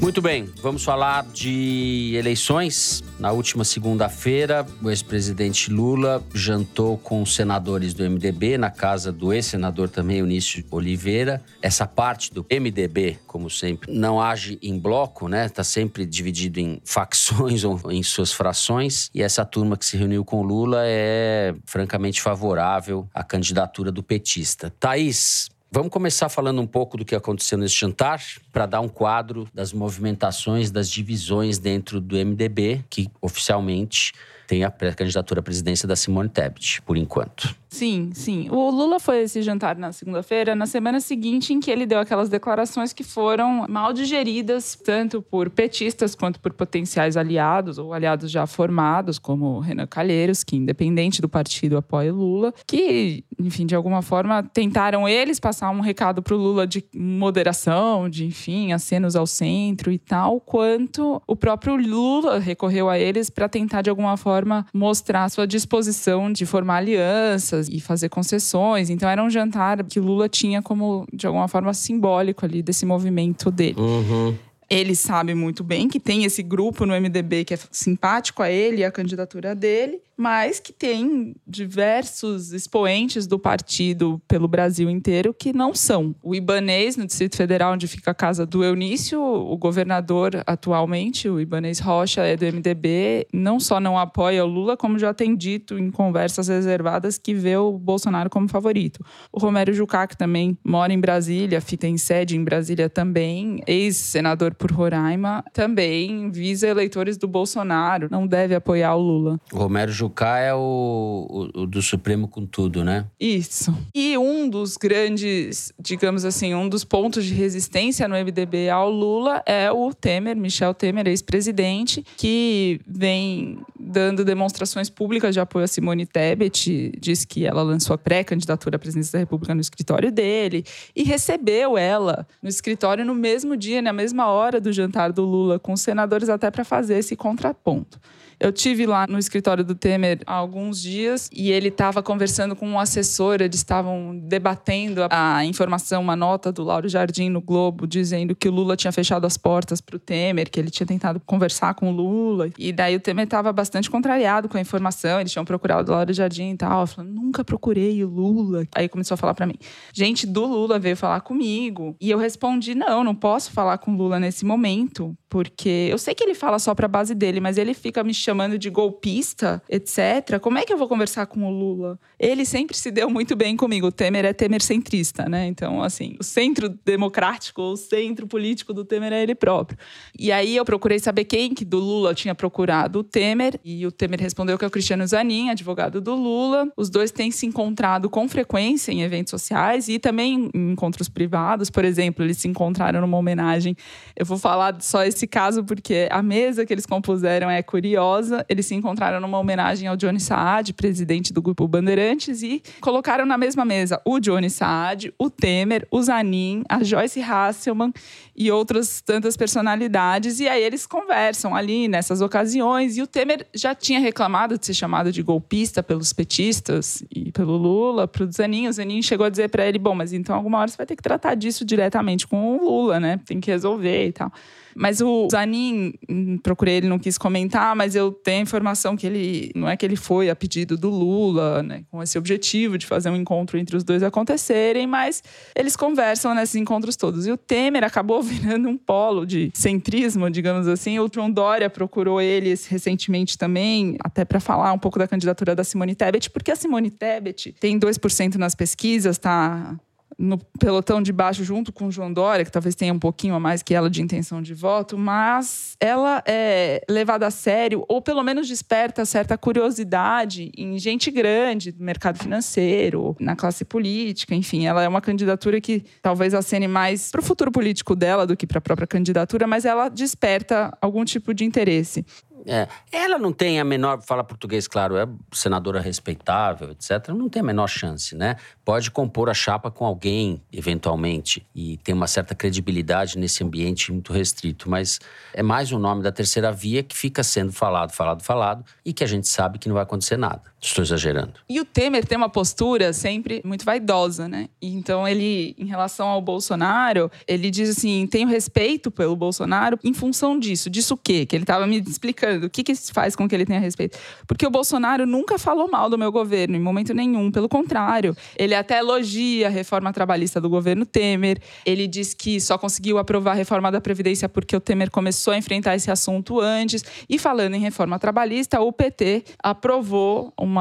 Muito bem, vamos falar de eleições. Na última segunda-feira, o ex-presidente Lula jantou com senadores do MDB na casa do ex-senador também, Eunício Oliveira. Essa parte do MDB, como sempre, não age em bloco, né? Está sempre dividido em facções [laughs] ou em suas frações. E essa turma que se reuniu com Lula é francamente favorável à candidatura do petista. Thaís, Vamos começar falando um pouco do que aconteceu nesse jantar, para dar um quadro das movimentações, das divisões dentro do MDB, que oficialmente tem a pré-candidatura à presidência da Simone Tebet, por enquanto. Sim, sim. O Lula foi esse jantar na segunda-feira, na semana seguinte em que ele deu aquelas declarações que foram mal digeridas, tanto por petistas quanto por potenciais aliados ou aliados já formados, como Renan Calheiros, que independente do partido apoia Lula, que, enfim, de alguma forma tentaram eles passar um recado para o Lula de moderação, de, enfim, acenos ao centro e tal, quanto o próprio Lula recorreu a eles para tentar de alguma forma mostrar sua disposição de formar alianças e fazer concessões. Então era um jantar que Lula tinha como, de alguma forma, simbólico ali desse movimento dele. Uhum. Ele sabe muito bem que tem esse grupo no MDB que é simpático a ele e a candidatura dele mas que tem diversos expoentes do partido pelo Brasil inteiro que não são. O Ibanês, no Distrito Federal, onde fica a casa do Eunício, o governador atualmente, o Ibanês Rocha, é do MDB, não só não apoia o Lula, como já tem dito em conversas reservadas que vê o Bolsonaro como favorito. O Romero Jucá, que também mora em Brasília, tem sede em Brasília também, ex-senador por Roraima, também visa eleitores do Bolsonaro, não deve apoiar o Lula. O Romero Jucá é o, o, o, do Supremo com tudo, né? Isso. E um dos grandes, digamos assim, um dos pontos de resistência no MDB ao Lula é o Temer, Michel Temer, ex-presidente, que vem dando demonstrações públicas de apoio a Simone Tebet, diz que ela lançou a pré-candidatura à presidência da República no escritório dele e recebeu ela no escritório no mesmo dia, na mesma hora do jantar do Lula, com os senadores até para fazer esse contraponto. Eu tive lá no escritório do Temer há alguns dias e ele estava conversando com um assessor, eles estavam debatendo a informação, uma nota do Lauro Jardim no Globo, dizendo que o Lula tinha fechado as portas para o Temer, que ele tinha tentado conversar com o Lula. E daí o Temer estava bastante contrariado com a informação, eles tinham procurado o Lauro Jardim e tal. Falando, nunca procurei o Lula. Aí começou a falar para mim: gente do Lula veio falar comigo. E eu respondi: não, não posso falar com o Lula nesse momento, porque eu sei que ele fala só para a base dele, mas ele fica me chamando de golpista, etc. Como é que eu vou conversar com o Lula? Ele sempre se deu muito bem comigo. O Temer é Temer centrista, né? Então, assim, o centro democrático, o centro político do Temer é ele próprio. E aí eu procurei saber quem que do Lula tinha procurado o Temer, e o Temer respondeu que é o Cristiano Zanin, advogado do Lula. Os dois têm se encontrado com frequência em eventos sociais e também em encontros privados. Por exemplo, eles se encontraram numa homenagem. Eu vou falar só esse caso porque a mesa que eles compuseram é curiosa. Eles se encontraram numa homenagem ao Johnny Saad, presidente do grupo Bandeirantes, e colocaram na mesma mesa o Johnny Saad, o Temer, o Zanin, a Joyce Hasselman e outras tantas personalidades. E aí eles conversam ali nessas ocasiões. E o Temer já tinha reclamado de ser chamado de golpista pelos petistas e pelo Lula, pro Zanin. O Zanin chegou a dizer para ele: bom, mas então alguma hora você vai ter que tratar disso diretamente com o Lula, né? Tem que resolver e tal. Mas o Zanin, hum, procurei, ele não quis comentar, mas eu tenho a informação que ele, não é que ele foi a pedido do Lula, né, com esse objetivo de fazer um encontro entre os dois acontecerem, mas eles conversam nesses encontros todos. E o Temer acabou [laughs] virando um polo de centrismo, digamos assim. O João Dória procurou ele recentemente também, até para falar um pouco da candidatura da Simone Tebet, porque a Simone Tebet tem 2% nas pesquisas, tá no pelotão de baixo junto com João Dória, que talvez tenha um pouquinho a mais que ela de intenção de voto, mas ela é levada a sério, ou pelo menos desperta certa curiosidade em gente grande do mercado financeiro, na classe política, enfim, ela é uma candidatura que talvez acene mais para o futuro político dela do que para a própria candidatura, mas ela desperta algum tipo de interesse. É, ela não tem a menor, fala português, claro, é senadora respeitável, etc. Não tem a menor chance, né? Pode compor a chapa com alguém, eventualmente, e tem uma certa credibilidade nesse ambiente muito restrito, mas é mais um nome da terceira via que fica sendo falado, falado, falado, e que a gente sabe que não vai acontecer nada. Estou exagerando. E o Temer tem uma postura sempre muito vaidosa, né? Então ele, em relação ao Bolsonaro, ele diz assim: tenho respeito pelo Bolsonaro em função disso. Disso o quê? Que ele estava me explicando. O que, que faz com que ele tenha respeito? Porque o Bolsonaro nunca falou mal do meu governo, em momento nenhum. Pelo contrário, ele até elogia a reforma trabalhista do governo Temer. Ele diz que só conseguiu aprovar a reforma da Previdência porque o Temer começou a enfrentar esse assunto antes. E falando em reforma trabalhista, o PT aprovou uma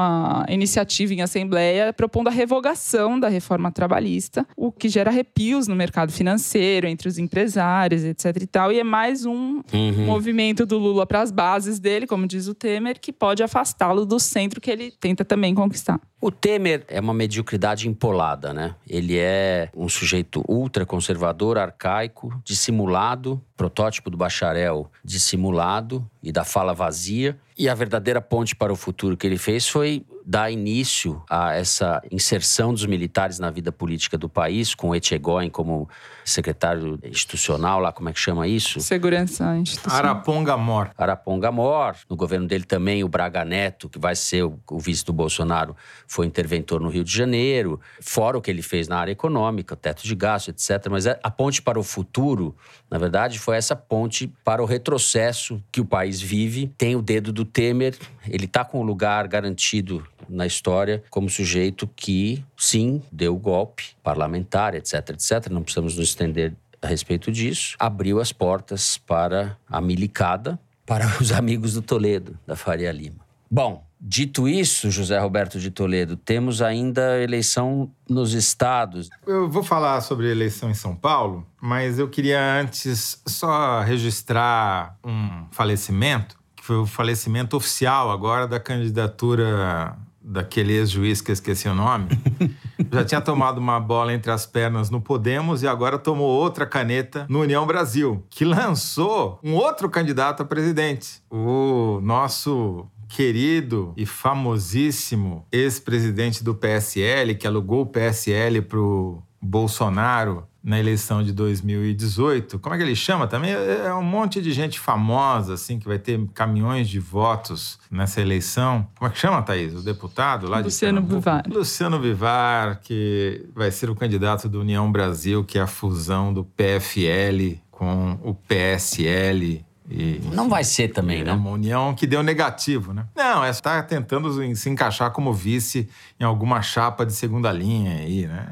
iniciativa em assembleia propondo a revogação da reforma trabalhista, o que gera arrepios no mercado financeiro, entre os empresários, etc e tal. E é mais um uhum. movimento do Lula para as bases dele, como diz o Temer, que pode afastá-lo do centro que ele tenta também conquistar. O Temer é uma mediocridade empolada, né? Ele é um sujeito ultraconservador, arcaico, dissimulado, protótipo do bacharel dissimulado e da fala vazia. E a verdadeira ponte para o futuro que ele fez foi dar início a essa inserção dos militares na vida política do país, com o Etchegoyen como secretário institucional, lá como é que chama isso? Segurança institucional. Araponga Mor. Araponga Mor. No governo dele também o Braga Neto, que vai ser o, o vice do Bolsonaro, foi interventor no Rio de Janeiro, fora o que ele fez na área econômica, teto de gasto, etc. Mas a ponte para o futuro, na verdade, foi essa ponte para o retrocesso que o país vive. Tem o dedo do Temer, ele está com o lugar garantido na história como sujeito que, sim, deu golpe parlamentar, etc, etc. Não precisamos nos estender a respeito disso. Abriu as portas para a milicada, para os [laughs] amigos do Toledo, da Faria Lima. Bom, Dito isso, José Roberto de Toledo, temos ainda eleição nos estados. Eu vou falar sobre eleição em São Paulo, mas eu queria antes só registrar um falecimento, que foi o falecimento oficial agora da candidatura daquele ex-juiz que eu esqueci o nome, [laughs] já tinha tomado uma bola entre as pernas no Podemos e agora tomou outra caneta no União Brasil, que lançou um outro candidato a presidente, o nosso querido e famosíssimo ex-presidente do PSL, que alugou o PSL para o Bolsonaro na eleição de 2018. Como é que ele chama também? É, é um monte de gente famosa, assim, que vai ter caminhões de votos nessa eleição. Como é que chama, Thaís? O deputado lá Luciano de Luciano Bivar. Luciano Bivar, que vai ser o candidato do União Brasil, que é a fusão do PFL com o PSL e, não vai ser também, né? É uma união que deu negativo, né? Não, é está tentando se encaixar como vice em alguma chapa de segunda linha aí, né?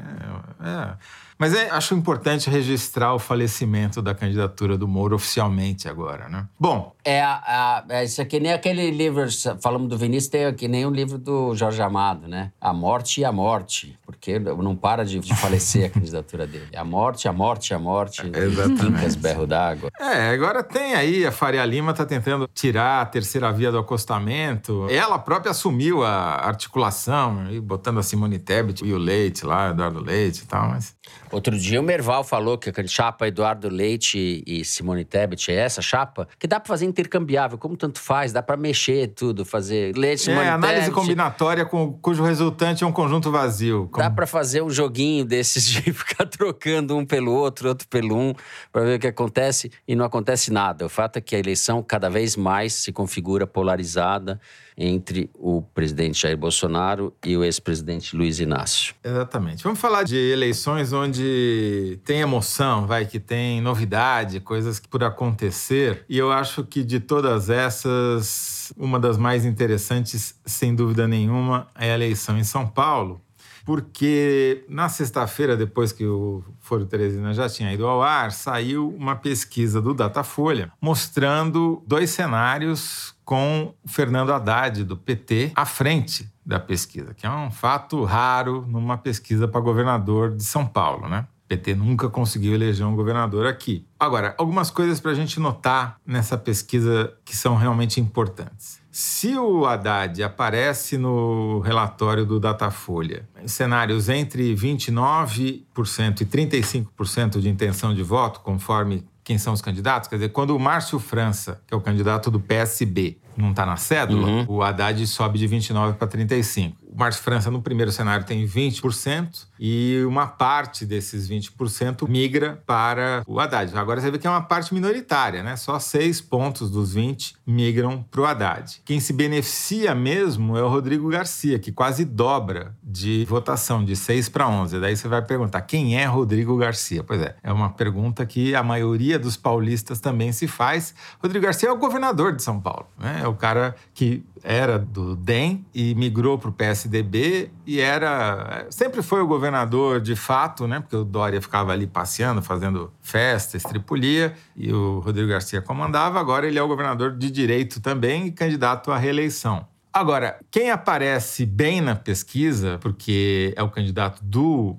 É. Mas é, acho importante registrar o falecimento da candidatura do Moro oficialmente agora, né? Bom. É, a, isso aqui nem aquele livro, falamos do Vinícius, tem aqui nem o livro do Jorge Amado, né? A morte e a morte, porque não para de, de falecer a candidatura [laughs] dele. A morte, a morte, a morte. Exatamente. berro d'água. É, agora tem aí, a Faria Lima tá tentando tirar a terceira via do acostamento. Ela própria assumiu a articulação, botando a Simone Tebet e o Leite lá, Eduardo Leite e tal, mas... Outro dia o Merval falou que a chapa Eduardo Leite e Simone Tebet é essa chapa, que dá para fazer intercambiável, como tanto faz, dá para mexer tudo, fazer Leite, Simone É, análise Tebet. combinatória com, cujo resultante é um conjunto vazio. Como... Dá para fazer um joguinho desses de [laughs] ficar trocando um pelo outro, outro pelo um, para ver o que acontece e não acontece nada. O fato é que a eleição cada vez mais se configura polarizada entre o presidente Jair Bolsonaro e o ex-presidente Luiz Inácio. Exatamente. Vamos falar de eleições onde tem emoção, vai, que tem novidade, coisas por acontecer. E eu acho que de todas essas, uma das mais interessantes, sem dúvida nenhuma, é a eleição em São Paulo. Porque na sexta-feira, depois que o Foro Teresina já tinha ido ao ar, saiu uma pesquisa do Datafolha mostrando dois cenários com Fernando Haddad, do PT, à frente da pesquisa, que é um fato raro numa pesquisa para governador de São Paulo, né? O PT nunca conseguiu eleger um governador aqui. Agora, algumas coisas para a gente notar nessa pesquisa que são realmente importantes. Se o Haddad aparece no relatório do Datafolha em cenários entre 29% e 35% de intenção de voto, conforme quem são os candidatos. Quer dizer, quando o Márcio França, que é o candidato do PSB, não está na cédula, uhum. o Haddad sobe de 29 para 35. O Márcio França, no primeiro cenário, tem 20% e uma parte desses 20% migra para o Haddad. Agora você vê que é uma parte minoritária, né? Só seis pontos dos 20 migram para o Haddad. Quem se beneficia mesmo é o Rodrigo Garcia, que quase dobra de votação, de 6 para 11. Daí você vai perguntar, quem é Rodrigo Garcia? Pois é, é uma pergunta que a maioria dos paulistas também se faz. Rodrigo Garcia é o governador de São Paulo, né? É o cara que era do DEM e migrou para o PSDB e era sempre foi o governador de fato, né? Porque o Dória ficava ali passeando, fazendo festa, estripulia e o Rodrigo Garcia comandava. Agora ele é o governador de direito também e candidato à reeleição. Agora, quem aparece bem na pesquisa, porque é o candidato do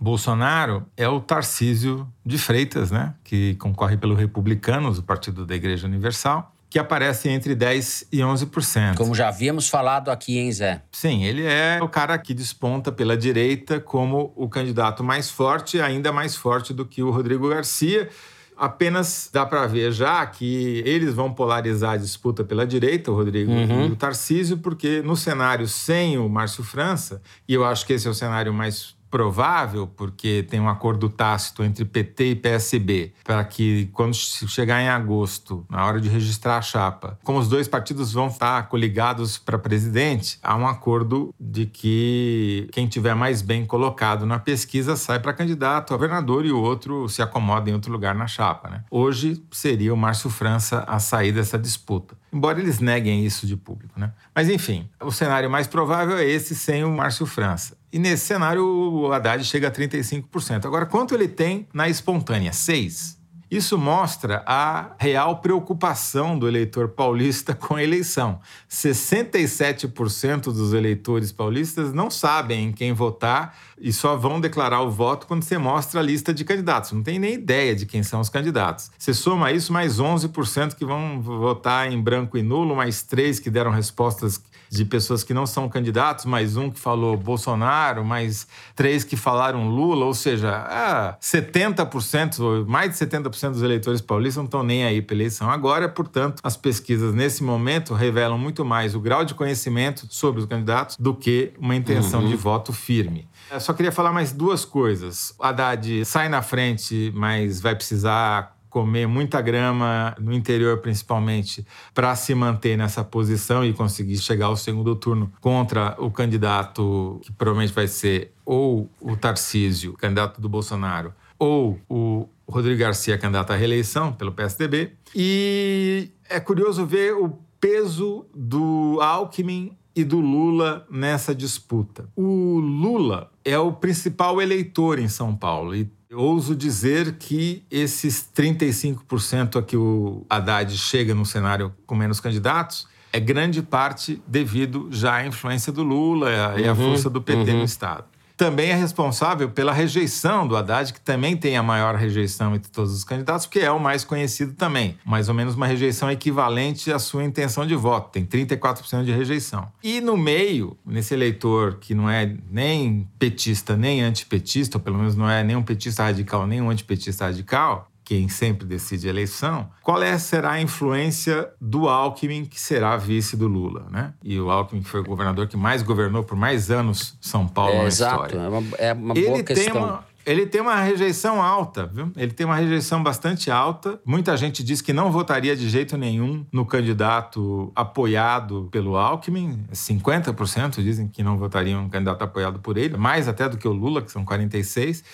Bolsonaro, é o Tarcísio de Freitas, né? Que concorre pelo Republicanos, o Partido da Igreja Universal que aparece entre 10% e 11%. Como já havíamos falado aqui, hein, Zé? Sim, ele é o cara que desponta pela direita como o candidato mais forte, ainda mais forte do que o Rodrigo Garcia. Apenas dá para ver já que eles vão polarizar a disputa pela direita, o Rodrigo uhum. e o Tarcísio, porque no cenário sem o Márcio França, e eu acho que esse é o cenário mais provável, porque tem um acordo tácito entre PT e PSB, para que quando chegar em agosto, na hora de registrar a chapa, como os dois partidos vão estar coligados para presidente, há um acordo de que quem tiver mais bem colocado na pesquisa sai para candidato a governador e o outro se acomoda em outro lugar na chapa. Né? Hoje seria o Márcio França a sair dessa disputa. Embora eles neguem isso de público, né? Mas enfim, o cenário mais provável é esse sem o Márcio França. E nesse cenário, o Haddad chega a 35%. Agora, quanto ele tem na espontânea? 6%. Isso mostra a real preocupação do eleitor paulista com a eleição. 67% dos eleitores paulistas não sabem em quem votar e só vão declarar o voto quando você mostra a lista de candidatos. Não tem nem ideia de quem são os candidatos. Você soma isso mais 11% que vão votar em branco e nulo, mais 3 que deram respostas de pessoas que não são candidatos, mais um que falou Bolsonaro, mais três que falaram Lula, ou seja, ah, 70%, mais de 70% dos eleitores paulistas não estão nem aí para eleição agora, portanto, as pesquisas nesse momento revelam muito mais o grau de conhecimento sobre os candidatos do que uma intenção uhum. de voto firme. Eu só queria falar mais duas coisas. O Haddad sai na frente, mas vai precisar comer muita grama no interior principalmente para se manter nessa posição e conseguir chegar ao segundo turno contra o candidato que provavelmente vai ser ou o Tarcísio, candidato do Bolsonaro, ou o Rodrigo Garcia, candidato à reeleição pelo PSDB. E é curioso ver o peso do Alckmin e do Lula nessa disputa. O Lula é o principal eleitor em São Paulo e ouso dizer que esses 35% a que o Haddad chega no cenário com menos candidatos é grande parte devido já à influência do Lula e à uhum, força do PT uhum. no Estado também é responsável pela rejeição do Haddad, que também tem a maior rejeição entre todos os candidatos, porque é o mais conhecido também. Mais ou menos uma rejeição equivalente à sua intenção de voto, tem 34% de rejeição. E no meio, nesse eleitor que não é nem petista nem antipetista, ou pelo menos não é nem um petista radical nem um antipetista radical, quem sempre decide a eleição, qual é, será a influência do Alckmin, que será vice do Lula, né? E o Alckmin que foi o governador que mais governou por mais anos São Paulo é, na exato, história. É uma, é uma boa Ele questão. Tem uma, ele tem uma rejeição alta, viu? Ele tem uma rejeição bastante alta. Muita gente diz que não votaria de jeito nenhum no candidato apoiado pelo Alckmin. 50% dizem que não votariam no candidato apoiado por ele, mais até do que o Lula, que são 46%.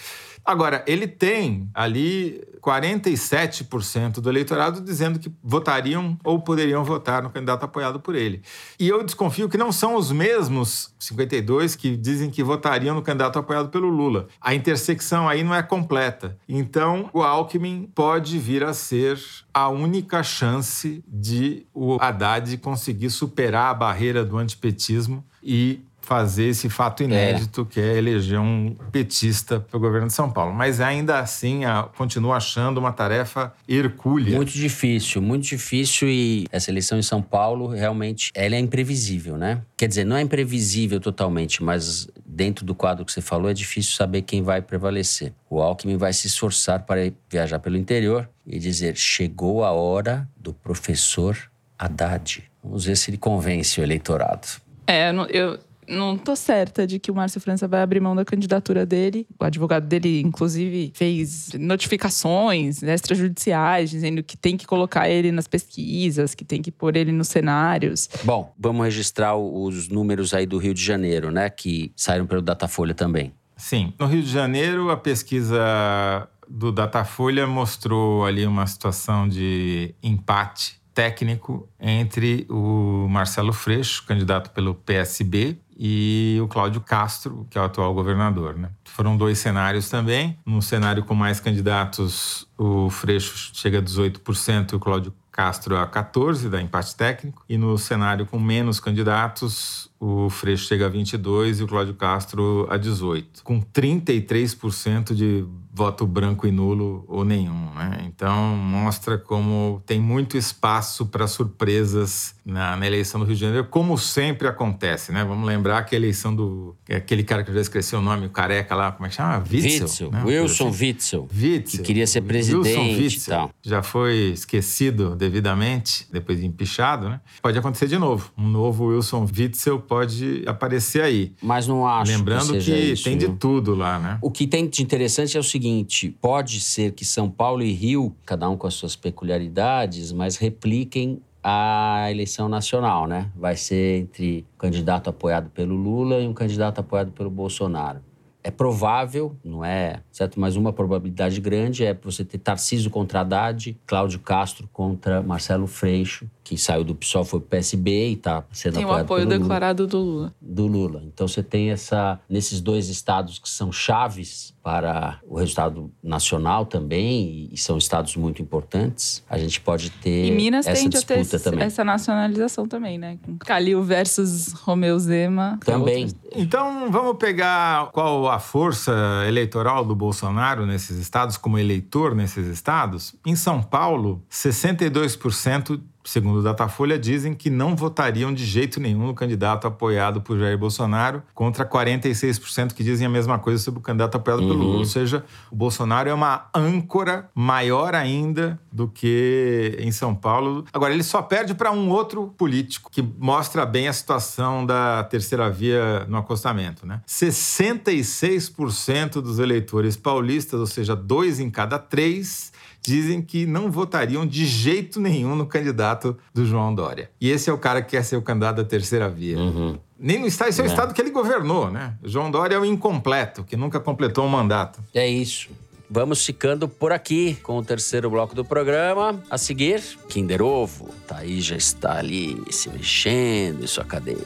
Agora, ele tem ali 47% do eleitorado dizendo que votariam ou poderiam votar no candidato apoiado por ele. E eu desconfio que não são os mesmos 52 que dizem que votariam no candidato apoiado pelo Lula. A intersecção aí não é completa. Então, o Alckmin pode vir a ser a única chance de o Haddad conseguir superar a barreira do antipetismo e fazer esse fato inédito é. que é eleger um petista para o governo de São Paulo. Mas ainda assim, a, continuo achando uma tarefa hercúlea. Muito difícil, muito difícil e essa eleição em São Paulo realmente ela é imprevisível, né? Quer dizer, não é imprevisível totalmente, mas dentro do quadro que você falou é difícil saber quem vai prevalecer. O Alckmin vai se esforçar para viajar pelo interior e dizer: chegou a hora do professor Haddad. Vamos ver se ele convence o eleitorado. É, eu, não tô certa de que o Márcio França vai abrir mão da candidatura dele. O advogado dele, inclusive, fez notificações extrajudiciais dizendo que tem que colocar ele nas pesquisas, que tem que pôr ele nos cenários. Bom, vamos registrar os números aí do Rio de Janeiro, né? Que saíram pelo Datafolha também. Sim. No Rio de Janeiro, a pesquisa do Datafolha mostrou ali uma situação de empate técnico entre o Marcelo Freixo, candidato pelo PSB, e o Cláudio Castro, que é o atual governador. Né? Foram dois cenários também. No cenário com mais candidatos, o Freixo chega a 18% e o Cláudio Castro a 14% da empate técnico. E no cenário com menos candidatos, o Freixo chega a 22% e o Cláudio Castro a 18%. Com 33% de voto branco e nulo ou nenhum. Né? Então, mostra como tem muito espaço para surpresas na, na, eleição do Rio de Janeiro, como sempre acontece. Né? Vamos lembrar que a eleição do. aquele cara que eu já esqueci o nome, o careca lá, como é que chama? Witzel. Witzel. Né? Wilson assim. Witzel. Witzel. Que queria ser presidente Wilson Witzel. tal. Já foi esquecido devidamente, depois de empichado. Né? Pode acontecer de novo. Um novo Wilson Witzel pode aparecer aí. Mas não acho. Lembrando que, que isso, tem de tudo lá, né? O que tem de interessante é o seguinte seguinte: pode ser que São Paulo e Rio, cada um com as suas peculiaridades, mas repliquem a eleição nacional, né? Vai ser entre um candidato apoiado pelo Lula e um candidato apoiado pelo Bolsonaro. É provável, não é certo? Mas uma probabilidade grande é você ter Tarcísio contra Haddad, Cláudio Castro contra Marcelo Freixo, que saiu do PSOL, foi pro PSB e está sendo tem apoiado Tem o apoio declarado Lula, do Lula. Do Lula. Então você tem essa nesses dois estados que são chaves para o resultado nacional também e são estados muito importantes. A gente pode ter e Minas essa tende disputa a ter também. essa nacionalização também, né? Calil versus Romeu Zema. Também. Então vamos pegar qual a força eleitoral do Bolsonaro nesses estados como eleitor nesses estados. Em São Paulo, 62% segundo o Datafolha, dizem que não votariam de jeito nenhum no candidato apoiado por Jair Bolsonaro, contra 46% que dizem a mesma coisa sobre o candidato apoiado uhum. pelo Lula. Ou seja, o Bolsonaro é uma âncora maior ainda do que em São Paulo. Agora, ele só perde para um outro político que mostra bem a situação da terceira via no acostamento. Né? 66% dos eleitores paulistas, ou seja, dois em cada três, dizem que não votariam de jeito nenhum no candidato do João Dória. E esse é o cara que quer ser o candidato da terceira via. Uhum. Nem no estado, esse é o é. estado que ele governou, né? João Dória é o incompleto, que nunca completou um mandato. É isso. Vamos ficando por aqui com o terceiro bloco do programa. A seguir, Kinder Ovo. Thaís já está ali se mexendo em sua cadeira.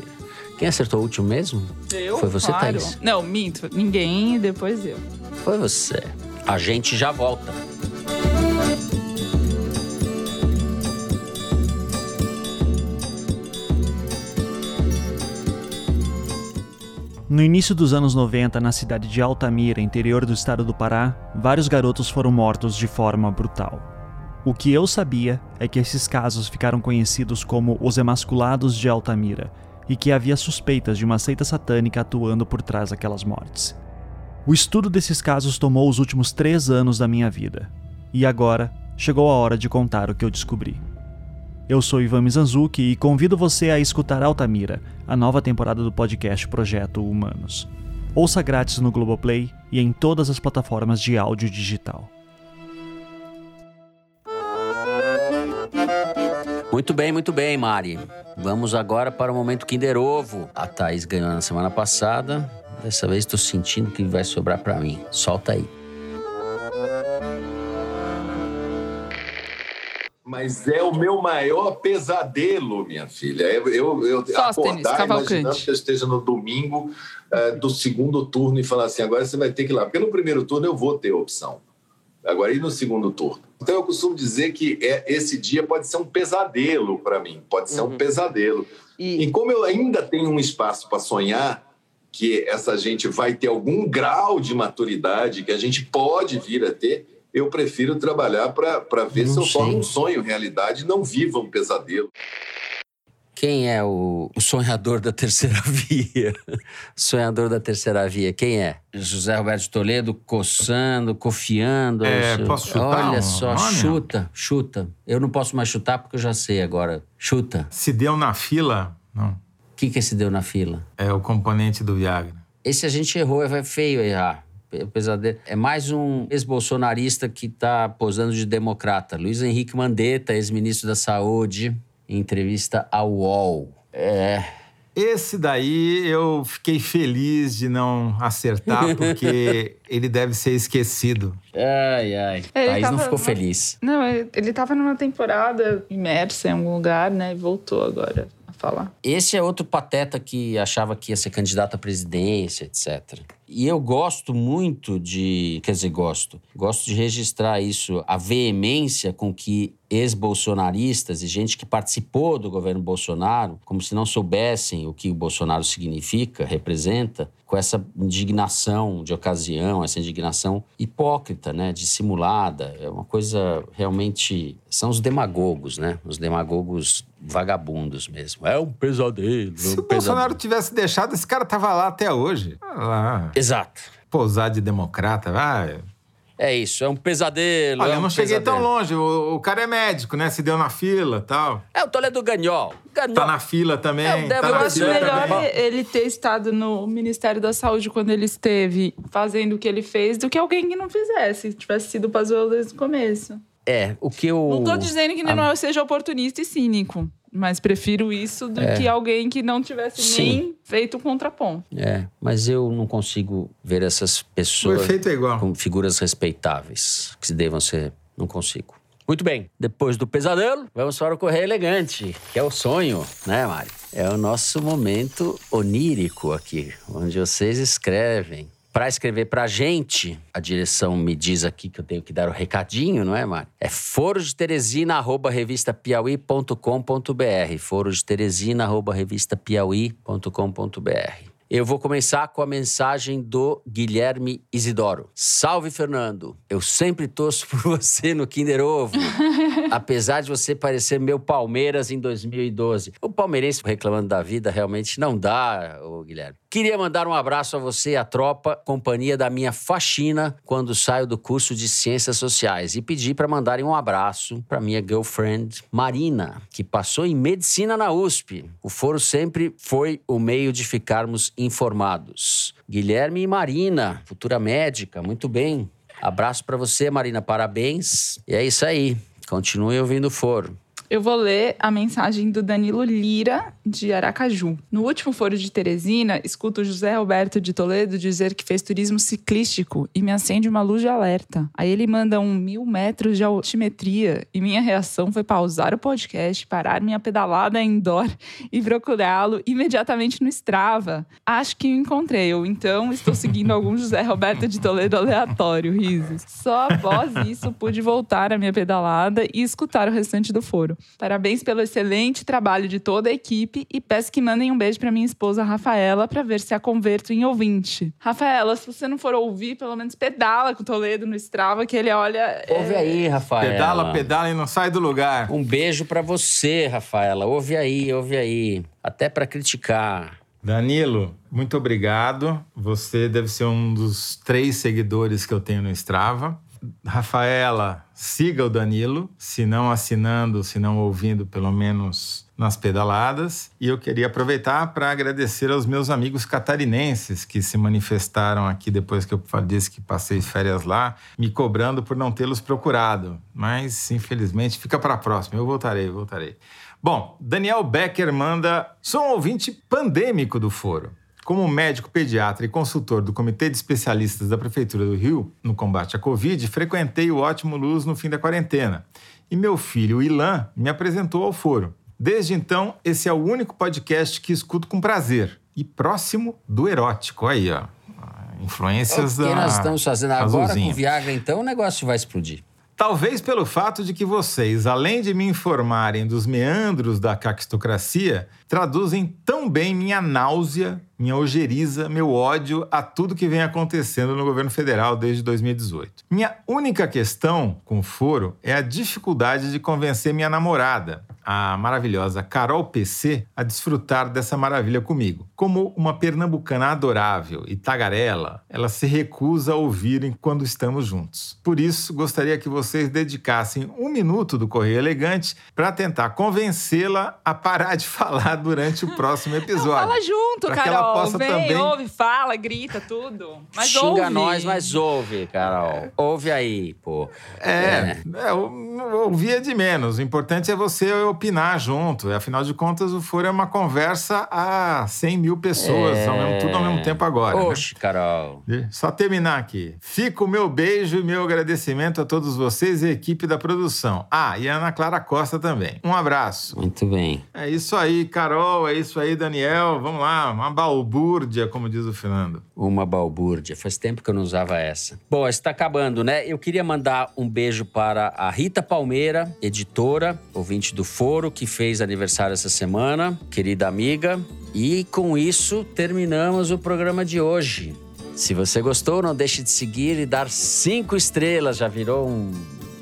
Quem acertou o último mesmo? Eu? Foi você, claro. Thaís? Não, minto. Ninguém, depois eu. Foi você. A gente já volta. No início dos anos 90, na cidade de Altamira, interior do estado do Pará, vários garotos foram mortos de forma brutal. O que eu sabia é que esses casos ficaram conhecidos como os emasculados de Altamira e que havia suspeitas de uma seita satânica atuando por trás daquelas mortes. O estudo desses casos tomou os últimos três anos da minha vida, e agora chegou a hora de contar o que eu descobri. Eu sou Ivan Mizanzuki e convido você a escutar Altamira, a nova temporada do podcast Projeto Humanos. Ouça grátis no Globoplay e em todas as plataformas de áudio digital. Muito bem, muito bem, Mari. Vamos agora para o momento Kinder Ovo. A Thaís ganhou na semana passada. Dessa vez estou sentindo que vai sobrar para mim. Solta aí. Mas é o meu maior pesadelo, minha filha. Eu, eu, eu Sóstenes, acordar Cavalcante. imaginando que eu esteja no domingo eh, do segundo turno e falar assim, agora você vai ter que ir lá. Porque no primeiro turno eu vou ter opção. Agora, e no segundo turno? Então eu costumo dizer que é, esse dia pode ser um pesadelo para mim. Pode ser um pesadelo. E... como eu ainda tenho um espaço para sonhar, que essa gente vai ter algum grau de maturidade que a gente pode vir a ter, eu prefiro trabalhar para ver Não se eu torno um sonho realidade não viva um pesadelo. Quem é o, o sonhador da terceira [laughs] via? sonhador da terceira via, quem é? José Roberto Toledo coçando, cofiando. É, Seu- posso chutar Olha um só, nome? chuta, chuta. Eu não posso mais chutar porque eu já sei agora. Chuta. Se deu na fila, não. O que, que esse deu na fila? É o componente do Viagra. Esse a gente errou, é feio errar. Pe- Pesadelo. É mais um ex-bolsonarista que está posando de democrata. Luiz Henrique Mandetta, ex-ministro da Saúde, em entrevista ao UOL. É. Esse daí eu fiquei feliz de não acertar, [laughs] porque ele deve ser esquecido. Ai, ai. É, ele Thaís não tava- ficou feliz. Não, ele ele tava numa temporada imersa em algum lugar, né? E voltou agora falar. Esse é outro pateta que achava que ia ser candidato à presidência, etc. E eu gosto muito de. Quer dizer, gosto. Gosto de registrar isso, a veemência com que ex-bolsonaristas e gente que participou do governo Bolsonaro, como se não soubessem o que o Bolsonaro significa, representa, com essa indignação de ocasião, essa indignação hipócrita, né, dissimulada. É uma coisa realmente. São os demagogos, né? Os demagogos vagabundos mesmo. É um pesadelo. Se um o pesadelo. Bolsonaro tivesse deixado, esse cara tava lá até hoje. Ah lá. Exato. Pousar de democrata, vai. É isso, é um pesadelo. Olha, é eu um não cheguei tão pesadelo. longe. O, o cara é médico, né? Se deu na fila tal. É o Toledo Ganhol. Ganhol. Tá na fila também. É, tá Eu acho melhor também. ele ter estado no Ministério da Saúde quando ele esteve fazendo o que ele fez do que alguém que não fizesse, tivesse sido Pazuello desde o começo. É, o que eu. Não tô dizendo que a- não seja oportunista e cínico, mas prefiro isso do É. que alguém que não tivesse Sim. nem feito o contraponto. É, mas eu não consigo ver essas O pessoas efeito é igual. como figuras respeitáveis que devam ser. Não consigo. Muito bem, depois do pesadelo, vamos para o Correio Elegante, que é o sonho, né, Mari? É o nosso momento onírico aqui, onde vocês escrevem. Para escrever para a gente, a direção me diz aqui que eu tenho que dar o recadinho, não é, Mari? É foro de Teresina, arroba revistapiauí.com.br. Foro de Teresina, arroba revistapiauí.com.br. Eu vou começar com a mensagem do Guilherme Isidoro. Salve, Fernando. Eu sempre torço [laughs] por você no Kinder Ovo. [laughs] apesar de você parecer meu Palmeiras em 2012. O palmeirense reclamando da vida realmente não dá, ô Guilherme. Queria mandar um abraço a você e à tropa, companhia da minha faxina quando saio do curso de Ciências Sociais e pedir para mandarem um abraço para minha girlfriend Marina, que passou em medicina na USP. O foro sempre foi o meio de ficarmos informados. Guilherme e Marina, futura médica, muito bem. Abraço para você, Marina, parabéns. E é isso aí. Continue ouvindo o foro. Eu vou ler a mensagem do Danilo Lira, de Aracaju. No último foro de Teresina, escuto José Roberto de Toledo dizer que fez turismo ciclístico e me acende uma luz de alerta. Aí ele manda um mil metros de altimetria e minha reação foi pausar o podcast, parar minha pedalada indoor [laughs] e procurá-lo imediatamente no Strava. Acho que o encontrei, ou então estou seguindo algum José Roberto de Toledo aleatório, risos. Só após isso pude voltar à minha pedalada e escutar o restante do foro. Parabéns pelo excelente trabalho de toda a equipe e peço que mandem um beijo para minha esposa Rafaela para ver se a converto em ouvinte. Rafaela, se você não for ouvir, pelo menos pedala com o Toledo no Strava, que ele olha. é, Ouve aí, Rafaela. Pedala, pedala e não sai do lugar. Um beijo pra você, Rafaela. Ouve aí, ouve aí. Até pra criticar. Danilo, muito obrigado. Você deve ser um dos três seguidores que eu tenho no Strava. Rafaela, siga o Danilo, se não assinando, se não ouvindo, pelo menos nas pedaladas. E eu queria aproveitar para agradecer aos meus amigos catarinenses que se manifestaram aqui depois que eu disse que passei férias lá, me cobrando por não tê-los procurado. Mas, infelizmente, fica para a próxima. Eu voltarei, voltarei. Bom, Daniel Becker manda: sou um ouvinte pandêmico do foro. Como médico pediatra e consultor do Comitê de Especialistas da Prefeitura do Rio no combate à Covid, frequentei o Ótimo Luz no fim da quarentena. E meu filho, Ilan, me apresentou ao foro. Desde então, esse é o único podcast que escuto com prazer e próximo do erótico. Aí, ó. Influências O que da. nós estamos fazendo agora azulzinha. com Viagra, então, o negócio vai explodir. Talvez pelo fato de que vocês, além de me informarem dos meandros da caquistocracia, traduzem tão bem minha náusea, minha ojeriza, meu ódio a tudo que vem acontecendo no governo federal desde 2018. Minha única questão com o foro é a dificuldade de convencer minha namorada, a maravilhosa Carol PC, a desfrutar dessa maravilha comigo. Como uma pernambucana adorável e tagarela, ela se recusa a ouvirem quando estamos juntos. Por isso, gostaria que vocês dedicassem um minuto do Correio Elegante para tentar convencê-la a parar de [laughs] falar durante o próximo episódio. Fala junto, que ela possa Vem, também- ouve, fala, grita, tudo. Mas Xinga ouve. nós, mas ouve, Carol. Ouve aí, pô. É, é, o- ouvir é de menos. O importante é você opinar junto. Afinal de contas, o Foro é uma conversa a 100 mil pessoas, ao mesmo, tudo ao mesmo tempo agora. né? Oxe, Carol. Só terminar aqui. Fica o meu beijo e meu agradecimento a todos vocês e a equipe da produção. Ah, e a Ana Clara Costa também. Um abraço. Muito bem. É isso aí, Carol. É isso aí, Daniel. Vamos lá, uma balbúrdia, como diz o Fernando. Uma balbúrdia. Faz tempo que eu não usava essa. Bom, está acabando, né? Eu queria mandar um beijo para a Rita Palmeira, editora, ouvinte do Foro, que fez aniversário essa semana, querida amiga. E com isso, terminamos o programa de hoje. Se você gostou, não deixe de seguir e dar cinco estrelas. Já virou um.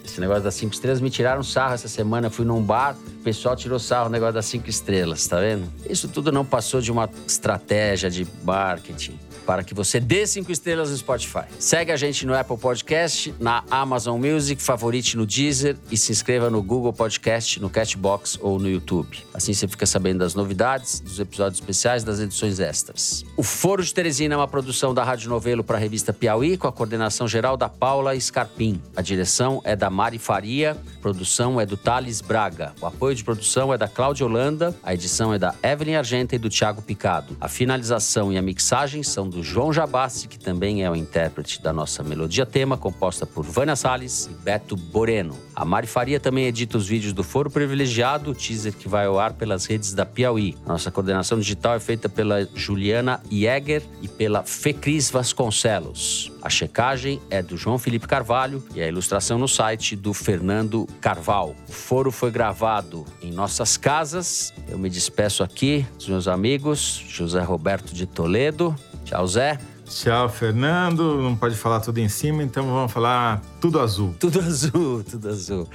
Esse negócio das cinco estrelas me tiraram sarro essa semana. Eu fui num bar, pessoal tirou sarro o negócio das cinco estrelas, tá vendo? Isso tudo não passou de uma estratégia de marketing para que você dê cinco estrelas no Spotify. Segue a gente no Apple Podcast, na Amazon Music, favorite no Deezer e se inscreva no Google Podcast, no Catchbox ou no YouTube. Assim você fica sabendo das novidades, dos episódios especiais, das edições extras. O Foro de Teresina é uma produção da Rádio Novelo para a revista Piauí, com a coordenação geral da Paula Scarpim. A direção é da Mari Faria, produção é do Thales Braga. O apoio de produção é da Cláudia Holanda, a edição é da Evelyn Argenta e do Thiago Picado. A finalização e a mixagem são do João Jabassi, que também é o intérprete da nossa melodia tema, composta por Vânia Salles e Beto Boreno. A Mari Faria também edita os vídeos do Foro Privilegiado, o teaser que vai ao ar pelas redes da Piauí. A nossa coordenação digital é feita pela Juliana Jäger e pela Fecris Vasconcelos. A checagem é do João Felipe Carvalho e a ilustração no site do Fernando Carval. O foro foi gravado em nossas casas. Eu me despeço aqui dos meus amigos, José Roberto de Toledo. Tchau, Zé. Tchau, Fernando. Não pode falar tudo em cima, então vamos falar tudo azul. Tudo azul, tudo azul.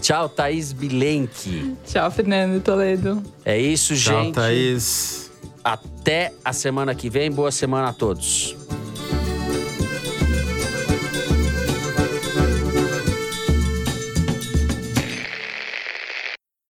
Tchau, Thaís Bilenque. Tchau, Fernando Toledo. É isso, Tchau, gente. Thaís. Até a semana que vem. Boa semana a todos.